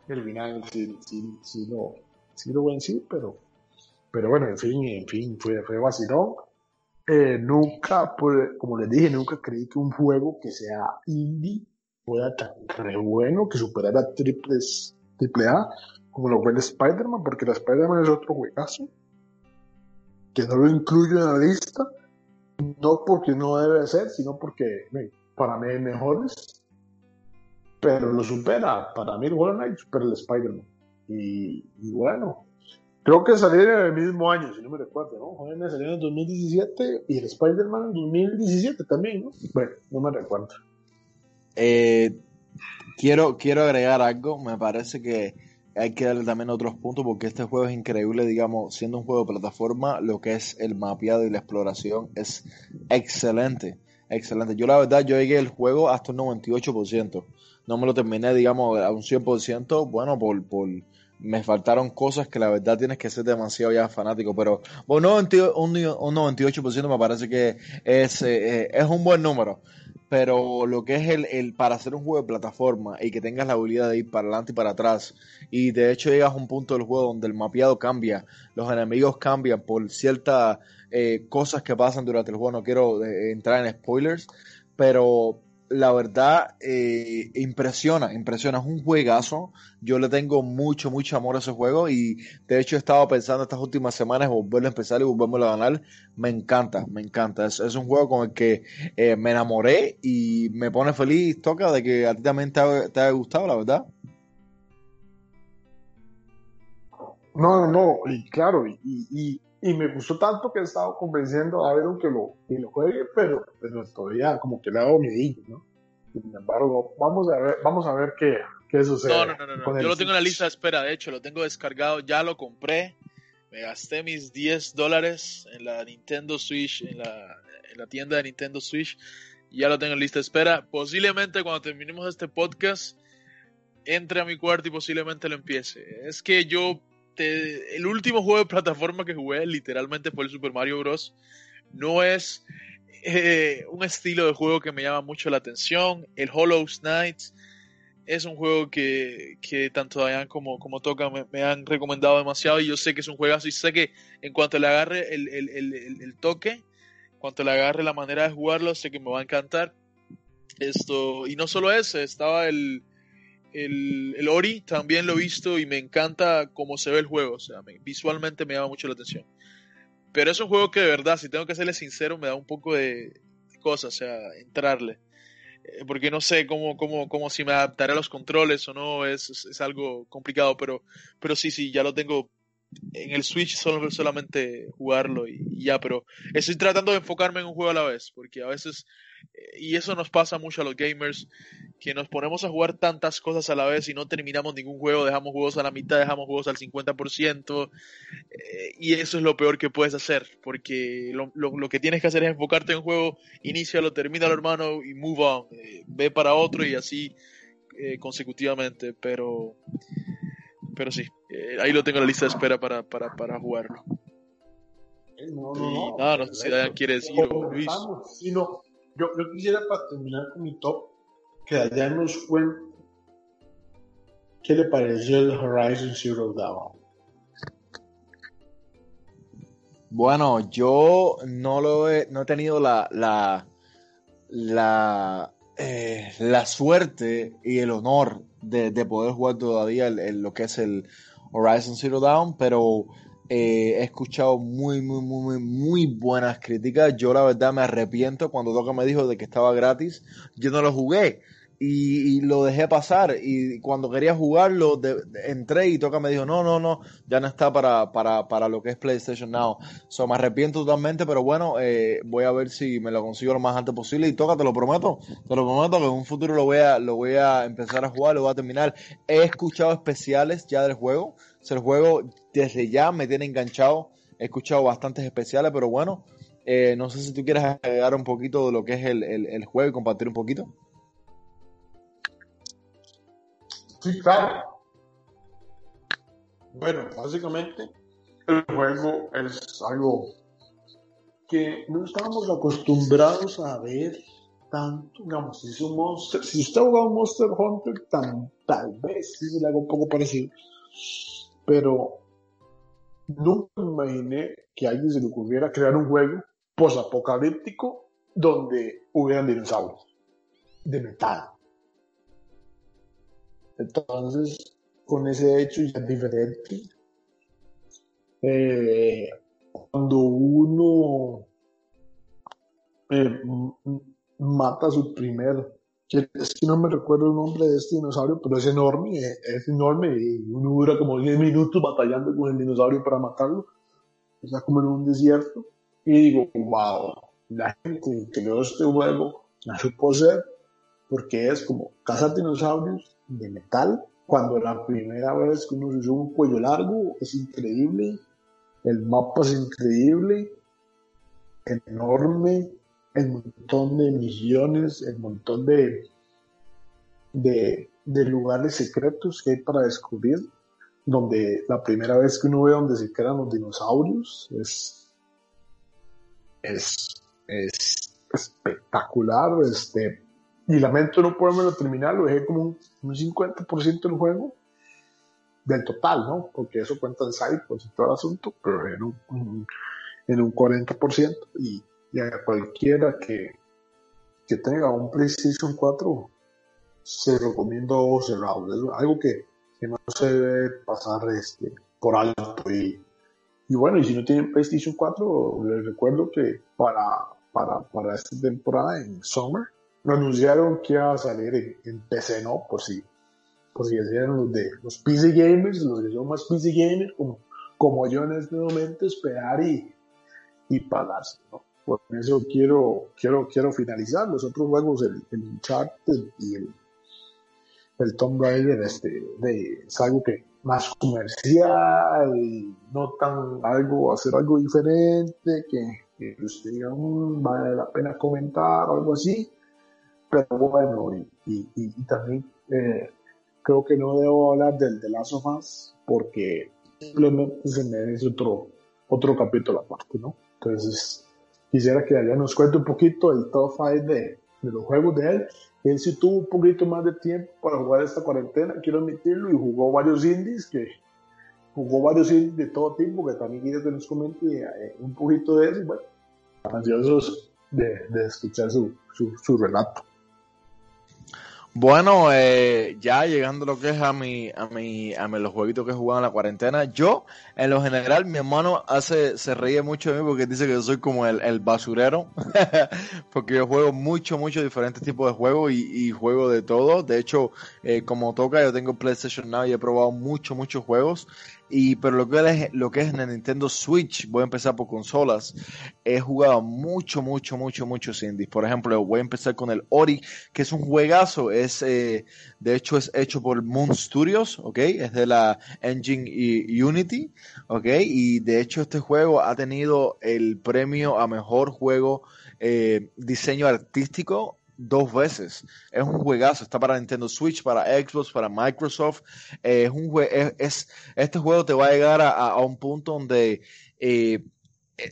El final, sí, sí, sí, lo, sí lo vencí, pero, pero bueno, en fin, en fin, fue, fue vacilón. Eh, nunca, pues, como les dije, nunca creí que un juego que sea indie fuera tan re bueno, que superara triples, triple A, como lo fue el Spider-Man, porque el Spider-Man es otro juegazo, que no lo incluyo en la lista, no porque no debe ser, sino porque para mí hay mejores, pero lo supera, para mí el Hollow Knight supera el Spider-Man. Y, y bueno, creo que salieron en el mismo año, si no me recuerdo, ¿no? Hollow Knight salió en el 2017 y el Spider-Man en 2017 también, ¿no? Bueno, no me recuerdo. Eh, quiero, quiero agregar algo. Me parece que hay que darle también otros puntos porque este juego es increíble, digamos, siendo un juego de plataforma, lo que es el mapeado y la exploración es excelente, excelente. Yo la verdad, yo llegué el juego hasta un 98%. No me lo terminé, digamos, a un 100%, bueno, por, por me faltaron cosas que la verdad tienes que ser demasiado ya fanático, pero bueno, un 90 un, un 98% me parece que es, eh, es un buen número pero lo que es el, el para hacer un juego de plataforma y que tengas la habilidad de ir para adelante y para atrás y de hecho llegas a un punto del juego donde el mapeado cambia, los enemigos cambian por ciertas eh, cosas que pasan durante el juego, no quiero eh, entrar en spoilers, pero la verdad eh, impresiona, impresiona, es un juegazo, yo le tengo mucho, mucho amor a ese juego y de hecho he estado pensando estas últimas semanas volverlo a empezar y volverlo a ganar, me encanta, me encanta, es, un juego con el que eh, me enamoré y me pone feliz, toca de que a ti también te haya gustado, la verdad. No, no, no, y claro, y, y, y me gustó tanto que he estado convenciendo a Aaron que lo, que lo juegue, pero, pero todavía como que le hago medillo, ¿no? Sin embargo, vamos a ver, vamos a ver qué, qué sucede. No, no, no, no, no. yo lo tengo en la lista de espera, de hecho, lo tengo descargado, ya lo compré, me gasté mis 10 dólares en la Nintendo Switch, en la, en la tienda de Nintendo Switch, y ya lo tengo en lista de espera. Posiblemente cuando terminemos este podcast, entre a mi cuarto y posiblemente lo empiece. Es que yo el último juego de plataforma que jugué literalmente fue el Super Mario Bros. No es eh, un estilo de juego que me llama mucho la atención. El Hollow Knight es un juego que, tanto Dayan como, como Toca me, han recomendado demasiado y yo sé que es un juegazo y sé que en cuanto le agarre el, el toque, en cuanto le agarre la manera de jugarlo, sé que me va a encantar. Esto, y no solo ese, estaba el, el, Ori también lo he visto y me encanta cómo se ve el juego. O sea, visualmente me llama mucho la atención. Pero es un juego que de verdad, si tengo que serle sincero, me da un poco de, cosas, o sea, entrarle. Eh, porque no sé cómo, cómo, cómo si me adaptaré a los controles o no, es, es, algo complicado, pero, pero sí, sí, ya lo tengo en el Switch solo, solamente jugarlo y, ya, pero estoy tratando de enfocarme en un juego a la vez, porque a veces, eh, y eso nos pasa mucho a los gamers, que nos ponemos a jugar tantas cosas a la vez y no terminamos ningún juego, dejamos juegos a la mitad, dejamos juegos al 50%, eh, y eso es lo peor que puedes hacer, porque lo, lo, que tienes que hacer es enfocarte en un juego, lo termina hermano y move on, eh, ve para otro y así consecutivamente, pero pero sí, eh, ahí lo tengo en la lista de espera para, para, para jugarlo. No, no, no. nada, no sé si Dayan quiere decir o Luis. yo, yo quisiera para terminar con mi top que Dayan nos cuente qué le pareció el Horizon Zero Dawn. Bueno, yo no lo he, no he tenido la, la, la, eh, la suerte y el honor de, poder jugar todavía lo que es el Horizon Zero Dawn, pero eh, he escuchado muy, muy, muy, muy buenas críticas. Yo la verdad me arrepiento cuando Toca me dijo de que estaba gratis. Yo no lo jugué y, lo dejé pasar. Y cuando quería jugarlo, entré y Toca me dijo, no, no, no, ya no está para, para, para lo que es PlayStation Now. So, me arrepiento totalmente, pero bueno, eh, voy a ver si me lo consigo lo más antes posible. Y Toca, te lo prometo, te lo prometo que en un futuro lo voy a, lo voy a empezar a jugar, lo voy a terminar. He escuchado especiales ya del juego. el juego desde ya me tiene enganchado. He escuchado bastantes especiales, pero bueno, eh, no sé si tú quieres agregar un poquito de lo que es el, el juego y compartir un poquito. Sí, claro. Bueno, básicamente el juego es algo que no estábamos acostumbrados a ver tanto, digamos, si, si usted ha jugado Monster Hunter, tal vez sí le haga un poco parecido, pero nunca imaginé que alguien se le ocurriera crear un juego posapocalíptico donde hubieran dinosaurios de metal. Entonces, con ese hecho ya es diferente. Eh, cuando uno eh, mata a su primer, es que no me recuerdo el nombre de este dinosaurio, pero es enorme, eh, es enorme y uno dura como 10 minutos batallando con el dinosaurio para matarlo. Está como en un desierto. Y digo, wow, la gente que creó este juego la supo ser porque es como cazar dinosaurios de metal. Cuando la primera vez que uno usó un cuello largo, es increíble. El mapa es increíble, enorme, el montón de misiones, el montón de, de, lugares secretos que hay para descubrir, donde la primera vez que uno ve donde se crean los dinosaurios es, es, es espectacular. Este, y lamento no poderme terminar, lo dejé como un, 50% del juego, del total, ¿no? Porque eso cuenta el site, pues todo el asunto, pero en un, en un 40%. Y, y, a cualquiera que, que tenga un PlayStation 4, se recomiendo cerrado. Es algo que, que no se debe pasar este, por alto. Y, y bueno, y si no tienen PlayStation 4, les recuerdo que para, para, para esta temporada en Summer, anunciaron que iba a salir en, PC, ¿no? Por si, por si decían los de los PC gamers, los que son más PC gamers, como, como yo en este momento, esperar y, y pagarse, ¿no? Por eso quiero, quiero, quiero finalizar los otros juegos, el, el Uncharted y el, el Tomb Raider, este, es algo que más comercial, no tan algo, hacer algo diferente, que, que usted diga, mm, vale la pena comentar o algo así, pero bueno, y, también eh, creo que no debo hablar del de Last of porque simplemente se merece otro, otro capítulo aparte, ¿no? Entonces, quisiera que allá nos cuente un poquito el top 5 de, los juegos de él. Él sí tuvo un poquito más de tiempo para jugar esta cuarentena, quiero admitirlo, y jugó varios indies que jugó varios indies de todo tipo, que también quiero que nos comente eh, un poquito de eso, bueno, ansiosos de, escuchar su, su relato. Bueno, eh, ya llegando lo que es a mi, a mi, a mi, los jueguitos que he jugado en la cuarentena, yo, en lo general, mi hermano hace, se ríe mucho de mí porque dice que yo soy como el, el basurero, porque yo juego mucho, mucho diferentes tipos de juegos y, y juego de todo. De hecho, eh, como toca, yo tengo PlayStation Now y he probado mucho, muchos juegos. Y, pero lo que, es, lo que es en el Nintendo Switch, voy a empezar por consolas, he jugado mucho, mucho, mucho, muchos indies. Por ejemplo, voy a empezar con el Ori, que es un juegazo, es, eh, de hecho es hecho por Moon Studios, ¿ok? Es de la engine Unity, ¿ok? Y de hecho este juego ha tenido el premio a mejor juego eh, diseño artístico dos veces. Es un juegazo, está para Nintendo Switch, para Xbox, para Microsoft. Eh, es un es, es, este juego te va a llegar a, a un punto donde eh,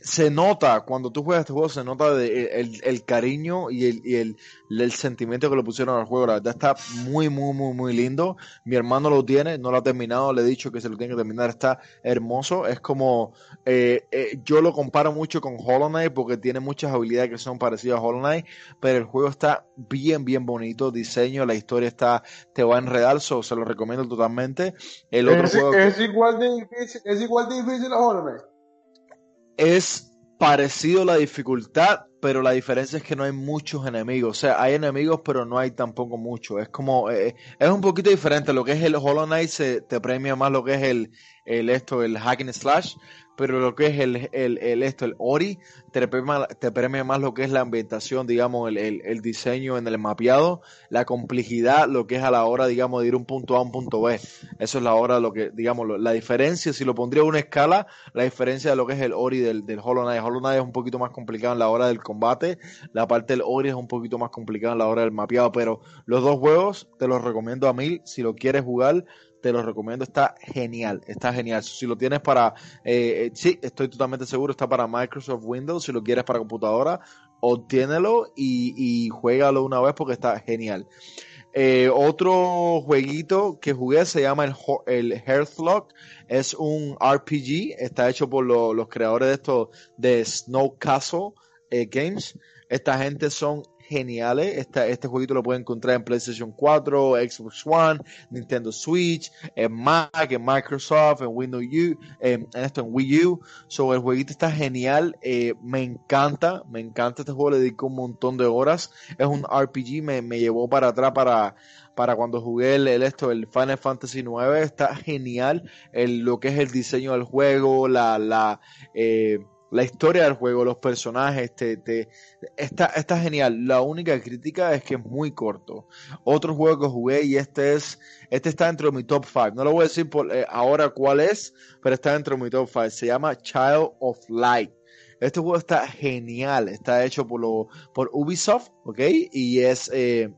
se nota, cuando tú juegas este juego, se nota de, el, el, cariño y, el, y el, el, sentimiento que le pusieron al juego. La verdad está muy, muy, muy, muy lindo. Mi hermano lo tiene, no lo ha terminado, le he dicho que se lo tiene que terminar. Está hermoso. Es como, eh, eh, yo lo comparo mucho con Hollow Knight porque tiene muchas habilidades que son parecidas a Hollow Knight, pero el juego está bien, bien bonito. Diseño, la historia está, te va a enredar, so, se lo recomiendo totalmente. El otro es, juego es, igual de difícil, es igual de difícil a Hollow Knight es parecido la dificultad, pero la diferencia es que no hay muchos enemigos. O sea, hay enemigos, pero no hay tampoco muchos. Es como, eh, es un poquito diferente. Lo que es el Hollow Knight se te premia más lo que es el, el esto, el hack and slash, pero lo que es el, el, el esto, el Ori, te premia, te más lo que es la ambientación, digamos, el, el, diseño en el mapeado, la complejidad, lo que es a la hora, digamos, de ir un punto A a un punto B. Eso es la hora, lo que, digamos, la diferencia, si lo pondría en una escala, la diferencia de lo que es el Ori del, del Hollow Knight. Hollow Knight es un poquito más complicado en la hora del combate, la parte del Ori es un poquito más complicada en la hora del mapeado, pero los dos juegos te los recomiendo a mil, si lo quieres jugar, te lo recomiendo, está genial, está genial. Si lo tienes para, eh, sí, estoy totalmente seguro, está para Microsoft Windows, si lo quieres para computadora, obtiénelo y, y juégalo una vez porque está genial. Eh, otro jueguito que jugué se llama el, el Hearthlock. Es un RPG. Está hecho por lo, los creadores de esto de Snow Castle eh, Games. Esta gente son geniales. Este, este jueguito lo pueden encontrar en PlayStation 4, Xbox One, Nintendo Switch, en Mac, en Microsoft, en Windows U, en, en esto en Wii U. So, el jueguito está genial. Eh, me encanta, me encanta este juego. Le dedico un montón de horas. Es un RPG, me, me llevó para atrás para para cuando jugué el, el, esto, el Final Fantasy IX, está genial el, lo que es el diseño del juego, la, la, eh, la historia del juego, los personajes, te, te, está, está genial. La única crítica es que es muy corto. Otro juego que jugué y este es, este está dentro de mi top 5. No lo voy a decir por, eh, ahora cuál es, pero está dentro de mi top 5. Se llama Child of Light. Este juego está genial. Está hecho por, lo, por Ubisoft, ¿ok? Y es... Eh,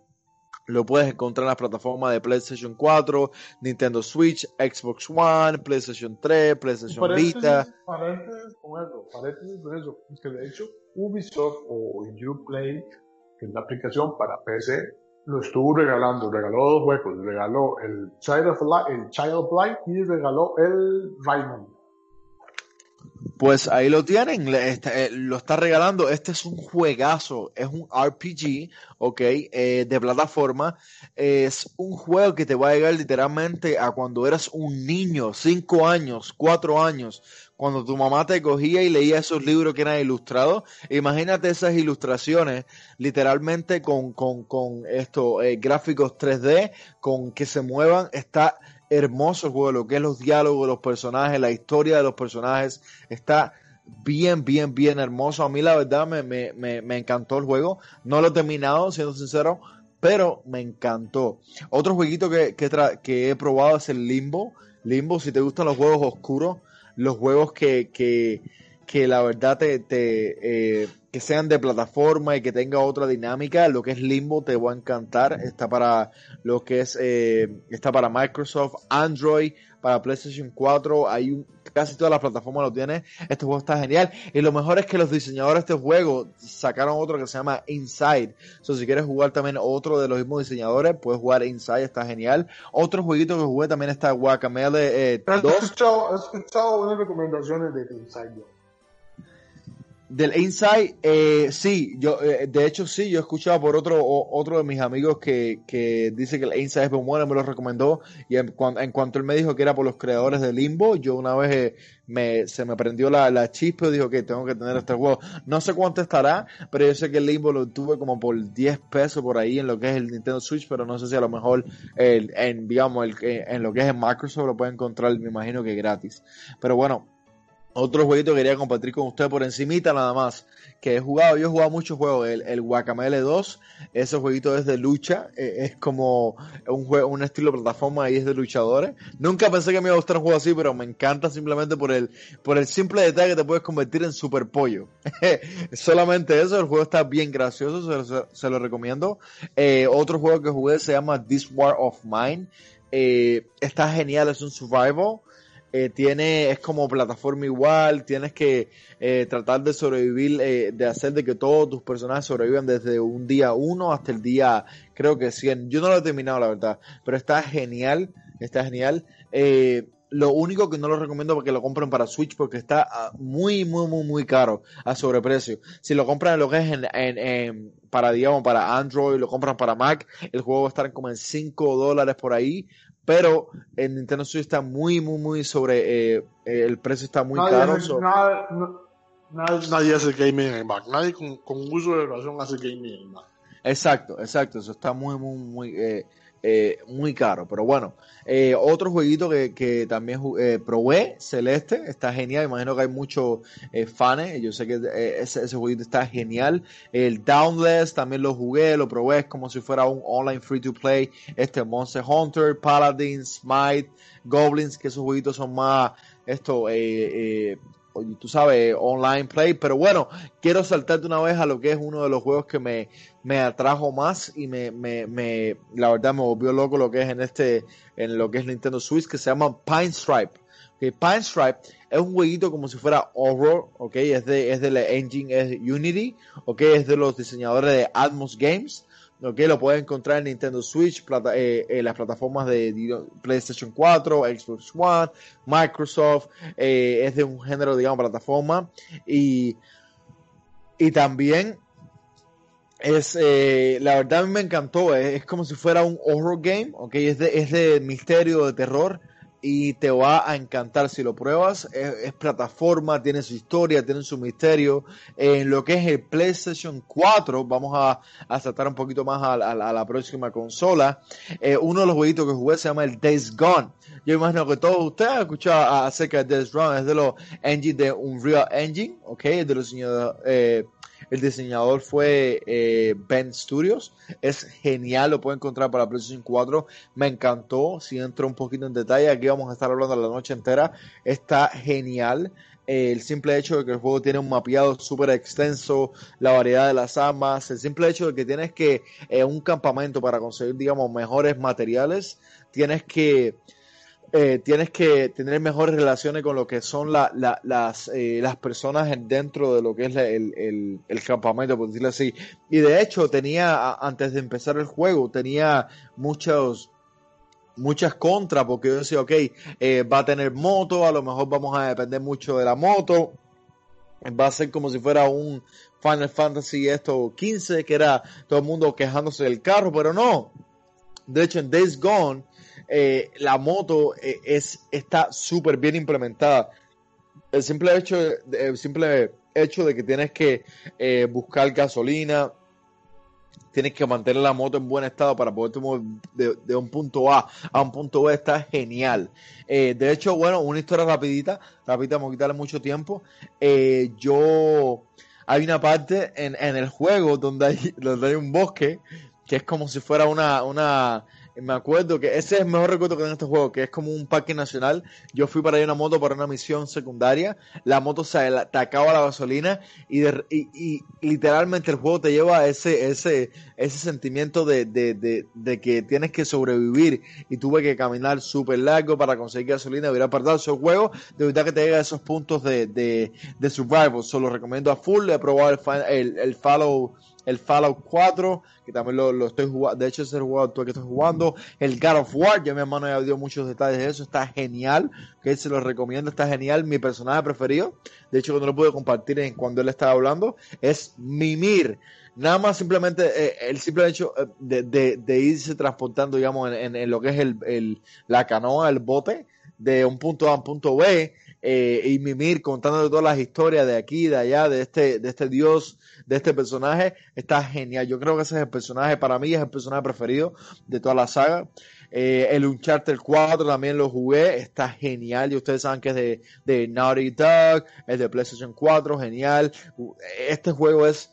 lo puedes encontrar en las plataformas de PlayStation 4, Nintendo Switch, Xbox One, PlayStation 3, PlayStation paréntesis, Vita. Paréntesis con eso, paréntesis con eso. Es que de hecho Ubisoft o Uplay, que es la aplicación para PC, lo estuvo regalando. Regaló dos juegos. Regaló el Child of Light, el Child of Light y regaló el Raymond. Pues ahí lo tienen, este, eh, lo está regalando. Este es un juegazo, es un RPG, ok, eh, de plataforma. Es un juego que te va a llegar literalmente a cuando eras un niño, cinco años, cuatro años, cuando tu mamá te cogía y leía esos libros que eran ilustrados. Imagínate esas ilustraciones, literalmente con, con, con estos eh, gráficos 3D, con que se muevan. Está hermoso juego, lo que es los diálogos de los personajes, la historia de los personajes. Está bien, bien, bien hermoso. A mí la verdad me, me, me, me encantó el juego. No lo he terminado, siendo sincero, pero me encantó. Otro jueguito que, que, que he probado es el Limbo. Limbo, si te gustan los juegos oscuros, los juegos que, que, que la verdad te, te eh, que sean de plataforma y que tenga otra dinámica, lo que es Limbo te va a encantar. Está para lo que es, eh, está para Microsoft, Android, para PlayStation 4, hay un, casi todas las plataformas lo tienen. Este juego está genial. Y lo mejor es que los diseñadores de este juego sacaron otro que se llama Inside. So, si quieres jugar también otro de los mismos diseñadores, puedes jugar Inside, está genial. Otro jueguito que jugué también está Guacamele eh, 2. He escuchado, he escuchado unas recomendaciones de Inside. Del Inside, eh, sí, yo, eh, de hecho sí, yo he escuchado por otro, otro de mis amigos que, que dice que el Inside es muy bueno, me lo recomendó, y en, en, cuanto él me dijo que era por los creadores de Limbo, yo una vez eh, me, se me prendió la, la chispa y dijo que tengo que tener este juego. No sé cuánto estará, pero yo sé que el Limbo lo tuve como por 10 pesos por ahí en lo que es el Nintendo Switch, pero no sé si a lo mejor el, en, digamos, el, en lo que es en Microsoft lo puede encontrar, me imagino que gratis. Pero bueno, otro jueguito que quería compartir con usted por encimita nada más, que he jugado, yo he jugado muchos juegos, el, el Guacamele 2, ese jueguito es de lucha, eh, es como un juego, un estilo plataforma y es de luchadores. Nunca pensé que me iba a gustar un juego así, pero me encanta simplemente por el, por el simple detalle que te puedes convertir en super pollo. Solamente eso, el juego está bien gracioso, se, se lo recomiendo. Eh, otro juego que jugué se llama This War of Mine, eh, está genial, es un survival. Eh, tiene, es como plataforma igual, tienes que eh, tratar de sobrevivir, eh, de hacer de que todos tus personajes sobrevivan desde un día uno hasta el día, creo que 100. Yo no lo he terminado, la verdad, pero está genial, está genial. lo único que no lo recomiendo porque lo compren para Switch porque está ah, muy, muy, muy, muy caro a sobreprecio. Si lo compran lo que es en, en, para, digamos, para Android, lo compran para Mac, el juego va a estar como en 5 dólares por ahí, pero el Nintendo Switch está muy, muy, muy sobre, eh, el precio está muy nadie caro. So. nadie, nadie, nadie, hace gaming en el Mac, nadie con, con uso de razón hace gaming en el Mac. Exacto, exacto, eso está muy, muy, muy, eh, eh, muy caro. Pero bueno, eh, otro jueguito que, que también eh, probé, Celeste, está genial. Imagino que hay muchos eh, fans. Yo sé que ese, ese, jueguito está genial. El Downless también lo jugué, lo probé. Es como si fuera un online free to play. Este Monster Hunter, Paladin, Smite, Goblins, que esos jueguitos son más esto, tú sabes, online play, pero bueno, quiero saltarte una vez a lo que es uno de los juegos que me, me atrajo más y me, me, me, la verdad me volvió loco lo que es en este, en lo que es Nintendo Switch, que se llama Pine Stripe. Pine Stripe es un jueguito como si fuera horror, ok, es de, es de la engine, es Unity, ok, es de los diseñadores de Atmos Games, ok, lo puedes encontrar en Nintendo Switch, plata, eh, en las plataformas de PlayStation 4, Xbox One, Microsoft, eh, es de un género, digamos, plataforma, y, y también es, eh, la verdad me encantó, es, es, como si fuera un horror game, ok, es de, es de misterio, de terror, y te va a encantar si lo pruebas. Es, plataforma, tiene su historia, tiene su misterio. En lo que es el PlayStation 4, vamos a, a tratar un poquito más a, a, la próxima consola. Eh, uno de los jueguitos que jugué se llama el Days Gone. Yo imagino que todos ustedes han escuchado acerca de Days Gone, es de los engine de Unreal Engine, ok, de los señores, eh, el diseñador fue eh, Ben Studios. Es genial, lo pueden encontrar para PlayStation 4. Me encantó. Si entro un poquito en detalle, aquí vamos a estar hablando la noche entera. Está genial. El simple hecho de que el juego tiene un mapeado súper extenso, la variedad de las armas, el simple hecho de que tienes que eh, un campamento para conseguir, digamos, mejores materiales, tienes que eh, tienes que tener mejores relaciones con lo que son la, la, las, eh, las personas dentro de lo que es el, el, el, campamento, por decirlo así. Y de hecho, tenía, antes de empezar el juego, tenía muchos muchas contras, porque yo decía, ok, eh, va a tener moto, a lo mejor vamos a depender mucho de la moto, va a ser como si fuera un Final Fantasy esto 15, que era todo el mundo quejándose del carro, pero no. De hecho, en Days Gone, eh, la moto eh, es, está súper bien implementada. el simple hecho, el simple hecho de que tienes que eh, buscar gasolina, tienes que mantener la moto en buen estado para poder mover de, de, un punto A a un punto B está genial. De hecho, bueno, una historia rapidita, rapidita, vamos a quitarle mucho tiempo. Yo, hay una parte en, en el juego donde hay, donde hay un bosque que es como si fuera una, una, me acuerdo que ese es el mejor recuerdo que tengo en este juego, que es como un parque nacional. Yo fui para ir una moto para una misión secundaria. La moto se atacaba la gasolina y, de, y, y, literalmente el juego te lleva a ese, ese, ese sentimiento de, de, de, que tienes que sobrevivir y tuve que caminar súper largo para conseguir gasolina. Hubiera perdido ese juego. De verdad que te llega a esos puntos de, de, de survival. Solo recomiendo a full. He probado el, el, el follow el Fallout 4, que también lo, lo estoy jugando, de hecho es el juego que estoy jugando, el God of War, ya mi hermano ya dio muchos detalles de eso, está genial, que se lo recomiendo, está genial, mi personaje preferido, de hecho cuando lo pude compartir en cuando él estaba hablando, es Mimir, nada más simplemente eh, el simple hecho eh, de, de, irse transportando, digamos, en, en, en lo que es el, el, la canoa, el bote, de un punto A a un punto B, eh, y Mimir contando todas las historias de aquí, de allá, de este, de este dios, de este personaje, está genial. Yo creo que ese es el personaje, para mí es el personaje preferido de toda la saga. Eh, el Uncharted 4 también lo jugué, está genial. Y ustedes saben que es de, de Naughty Dog, es de PlayStation 4, genial. Este juego es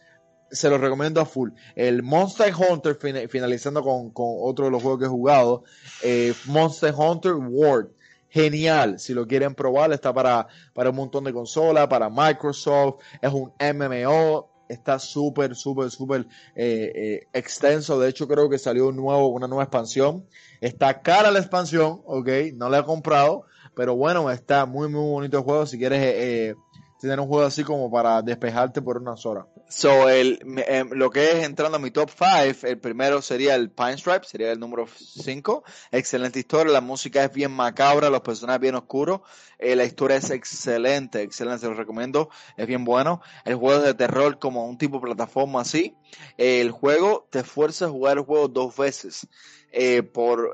se lo recomiendo a full. El Monster Hunter, finalizando con, con otro de los juegos que he jugado, eh, Monster Hunter World genial. Si lo quieren probar, está para, para un montón de consolas, para Microsoft, es un MMO, está súper, súper, súper eh, eh, extenso. De hecho, creo que salió un nuevo, una nueva expansión. Está cara la expansión, ok, no la he comprado, pero bueno, está muy, muy bonito el juego. Si quieres eh, tener un juego así como para despejarte por unas horas. So, el, eh, lo que es entrando a mi top 5, el primero sería el Pine Stripe, sería el número 5. Excelente historia, la música es bien macabra, los personajes bien oscuros, eh, la historia es excelente, excelente, se lo recomiendo, es bien bueno. El juego es de terror como un tipo de plataforma así. Eh, el juego te fuerza a jugar el juego dos veces eh, por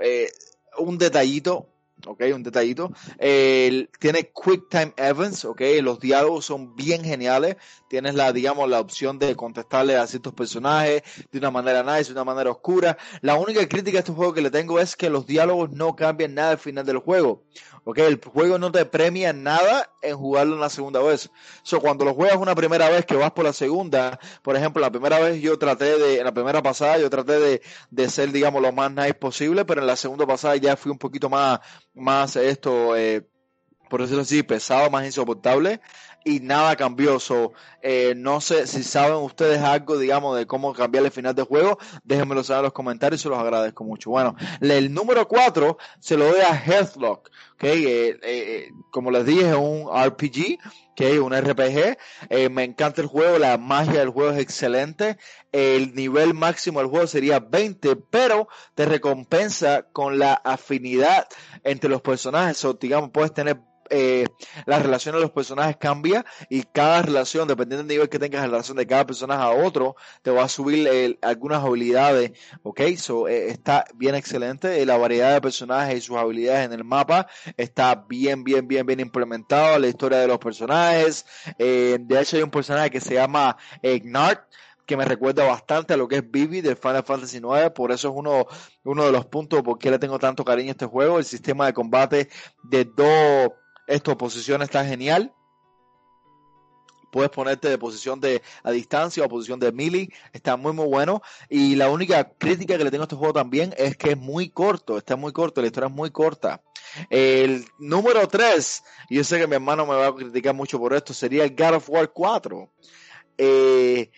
un detallito ok, un detallito. Eh, tiene Quick Time Events, ok, los diálogos son bien geniales. Tienes la, digamos, la opción de contestarle a ciertos personajes de una manera nice, de una manera oscura. La única crítica a este juego que le tengo es que los diálogos no cambian nada al final del juego. Ok, el juego no te premia nada en jugarlo una segunda vez. So, cuando lo juegas una primera vez que vas por la segunda, por ejemplo, la primera vez yo traté de, en la primera pasada yo traté de, de ser, digamos, lo más nice posible, pero en la segunda pasada ya fui un poquito más, más esto, eh, por decirlo así, pesado, más insoportable y nada cambió. So, eh, no sé si saben ustedes algo, digamos, de cómo cambiar el final de juego. Déjenmelo saber en los comentarios se los agradezco mucho. Bueno, el número 4 se lo doy a Healthlock. Okay, eh, eh, como les dije, es un RPG, okay, un RPG. Me encanta el juego, la magia del juego es excelente. El nivel máximo del juego sería 20, pero te recompensa con la afinidad entre los personajes. O, digamos, puedes tener eh, la relación de los personajes cambia y cada relación, dependiendo del nivel que tengas la relación de cada personaje a otro, te va a subir eh, algunas habilidades, ok, so, eh, está bien excelente, la variedad de personajes y sus habilidades en el mapa está bien, bien, bien, bien implementado, la historia de los personajes, de hecho hay un personaje que se llama Ignart, que me recuerda bastante a lo que es Vivi del Final Fantasy IX, por eso es uno, uno de los puntos por qué le tengo tanto cariño a este juego, el sistema de combate de dos esta posición está genial. Puedes ponerte de posición de a distancia o posición de melee. Está muy, muy bueno. Y la única crítica que le tengo a este juego también es que es muy corto. Está muy corto. La historia es muy corta. El número 3, y yo sé que mi hermano me va a criticar mucho por esto, sería el God of War 4. Eh,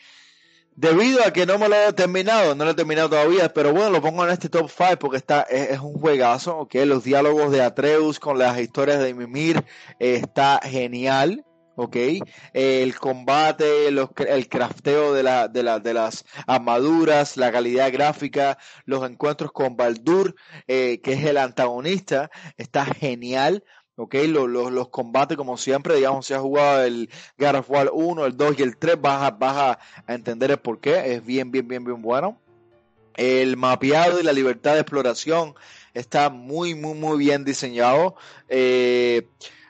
Debido a que no me lo he terminado, no lo he terminado todavía, pero bueno, lo pongo en este top 5 porque está, es, es, un juegazo, ok, los diálogos de Atreus con las historias de Mimir eh, está genial, ok, el combate, los, el crafteo de, la, de, la, de las armaduras, la calidad gráfica, los encuentros con Baldur, eh, que es el antagonista, está genial, ¿ok? Los, los, combates, como siempre, digamos, si has jugado el God of War 1, el 2 y el 3, vas a, vas a entender el por qué. Es bien, bien, bien, bien bueno. El mapeado y la libertad de exploración está muy, muy, muy bien diseñado. Eh,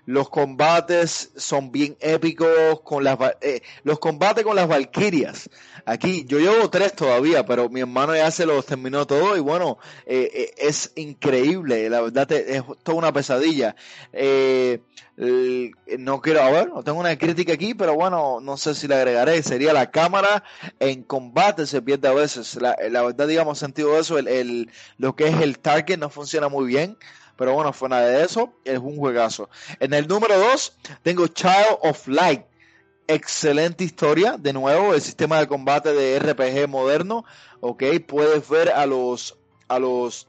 los combates son bien épicos con las eh, los combates con las valquirias. Aquí yo llevo tres todavía, pero mi hermano ya se los terminó todo y bueno, eh, eh, es increíble, la verdad es toda una pesadilla. no quiero, a ver, no tengo una crítica aquí, pero bueno, no sé si le agregaré. Sería la cámara en combate se pierde a veces. La, la verdad, digamos, sentido de eso, el, lo que es el target no funciona muy bien. Pero bueno, fuera de eso, es un juegazo. En el número 2 tengo Child of Light. Excelente historia. De nuevo, el sistema de combate de RPG moderno. Ok, puedes ver a los, a los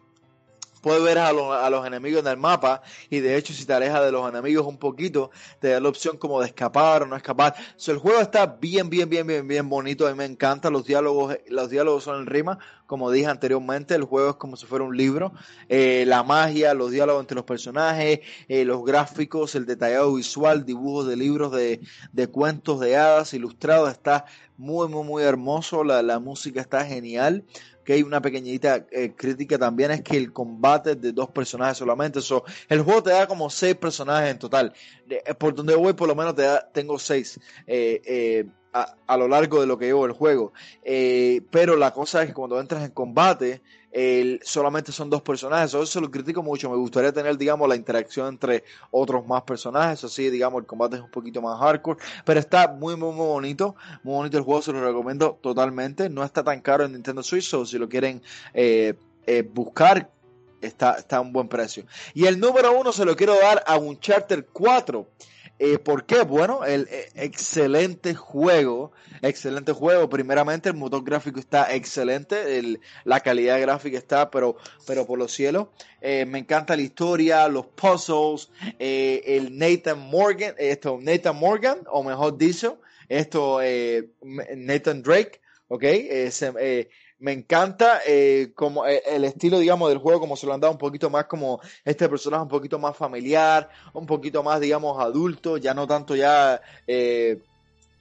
puedes ver a los, a los, enemigos en el mapa y de hecho si te alejas de los enemigos un poquito te da la opción como de escapar o no escapar. el juego está bien, bien, bien, bien, bien bonito. A mí me encanta los diálogos. Los diálogos son en rima, como dije anteriormente. El juego es como si fuera un libro. Eh, la magia, los diálogos entre los personajes, eh, los gráficos, el detallado visual, dibujos de libros de, de cuentos de hadas ilustrados. Está muy, muy, muy hermoso. La, la música está genial que hay una pequeñita eh, crítica también es que el combate de dos personajes solamente. So, el juego te da como seis personajes en total. Eh, por donde voy, por lo menos te da, tengo seis. Eh, a, lo largo de lo que llevo el juego. pero la cosa es que cuando entras en combate, solamente son dos personajes. Eso lo critico mucho. Me gustaría tener, digamos, la interacción entre otros más personajes. Así, digamos, el combate es un poquito más hardcore. Pero está muy, muy, muy bonito. Muy bonito el juego. Se lo recomiendo totalmente. No está tan caro en Nintendo Switch. So, si lo quieren eh, eh, buscar, está, está a un buen precio. Y el número uno se lo quiero dar a un Charter 4. Eh, ¿Por qué? Bueno, el eh, excelente juego, excelente juego. Primeramente, el motor gráfico está excelente, el, la calidad gráfica está, pero, pero por los cielos. Eh, me encanta la historia, los puzzles, el Nathan Morgan, esto, Nathan Morgan, o mejor dicho, esto, Nathan Drake, ¿ok? Se, me encanta eh, como eh, el estilo, digamos, del juego, como se lo han dado un poquito más como este personaje un poquito más familiar, un poquito más, digamos, adulto, ya no tanto ya eh,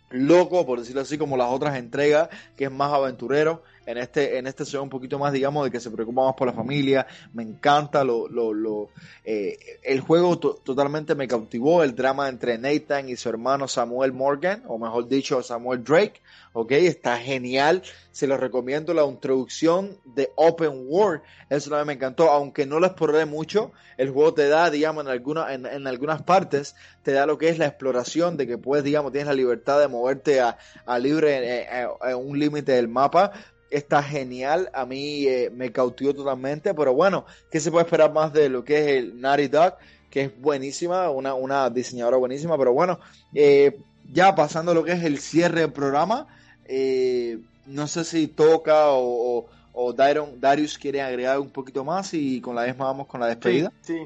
loco, por decirlo así, como las otras entregas, que es más aventurero. En este, en este ve un poquito más, digamos, de que se preocupa más por la familia. Me encanta lo, lo, lo eh, el juego totalmente me cautivó, el drama entre Nathan y su hermano Samuel Morgan, o mejor dicho, Samuel Drake. Ok, está genial. Se lo recomiendo la introducción de Open World. Eso también me encantó, aunque no lo exploré mucho. El juego te da, digamos, en, alguna, en, en algunas partes, te da lo que es la exploración, de que puedes, digamos, tienes la libertad de moverte a, a libre en un límite del mapa está genial, a mí eh, me cautivó totalmente, pero bueno, ¿qué se puede esperar más de lo que es el Naughty Dog? Que es buenísima, una, una diseñadora buenísima, pero bueno, eh, ya pasando lo que es el cierre del programa, eh, no sé si toca o, o, Darius quiere agregar un poquito más y con la misma vamos con la despedida. Sí,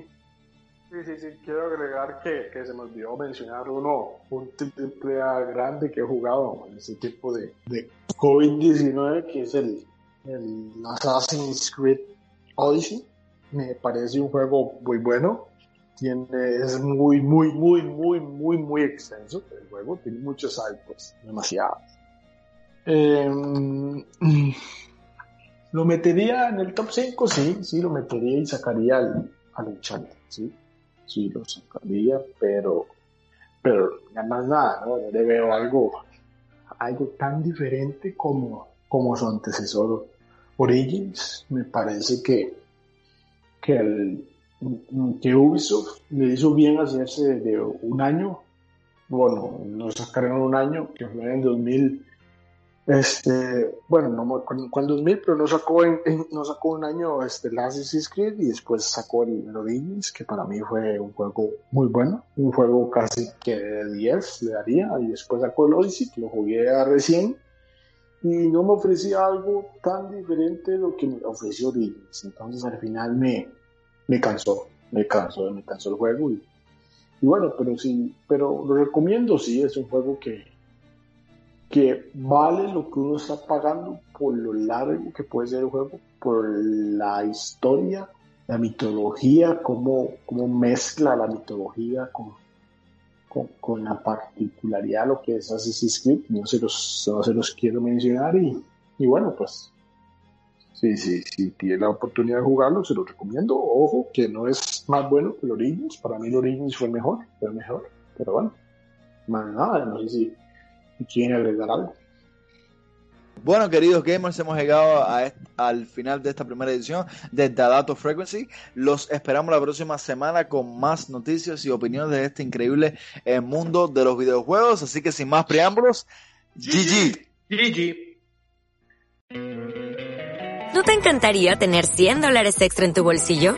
sí, sí, quiero agregar que, que, se me olvidó mencionar uno, un triple grande que he jugado en ese tipo de, de COVID-19, que es el, el Assassin's Creed Odyssey. Me parece un juego muy bueno. Tiene, es muy, muy, muy, muy, muy, muy extenso el juego. Tiene muchos saltos, demasiado. Em, lo metería en el top 5, sí, sí, lo metería y sacaría al, al ¿sí? Sí lo sacaría, pero, pero más nada, ¿no? le veo algo, algo tan diferente como, como su antecesor Origins. Me parece que, que, el, que Ubisoft le hizo bien hacerse de un año. Bueno, lo sacaron un año, que fue en 2000 este, bueno, no cuando 2000, pero no sacó, no sacó un año este, Last Assassin's Creed y después sacó el Origins, que para mí fue un juego muy bueno, un juego casi que de 10 le daría, y después sacó el Odyssey, que lo jugué recién, y no me ofrecía algo tan diferente de lo que me ofreció Origins, entonces al final me, me cansó, me cansó, me cansó el juego, y, y bueno, pero sí, pero lo recomiendo, sí, es un juego que que vale lo que uno está pagando por lo largo que puede ser el juego, por la historia, la mitología, cómo, cómo mezcla la mitología con, con, la particularidad de lo que es Assassin's Creed. No se los, no se los quiero mencionar y, y bueno, pues Sí, sí, sí, tiene la oportunidad de jugarlo, se lo recomiendo. Ojo, que no es más bueno que el Origins. Para mí el Origins fue mejor, fue mejor. Pero bueno, más nada, no sé si quieren agregar algo. Bueno, queridos gamers, hemos llegado a al final de esta primera edición de The Dato Frequency. Los esperamos la próxima semana con más noticias y opiniones de este increíble eh, mundo de los videojuegos. Así que sin más preámbulos, GG. GG. ¿No te encantaría tener 100 dólares extra en tu bolsillo?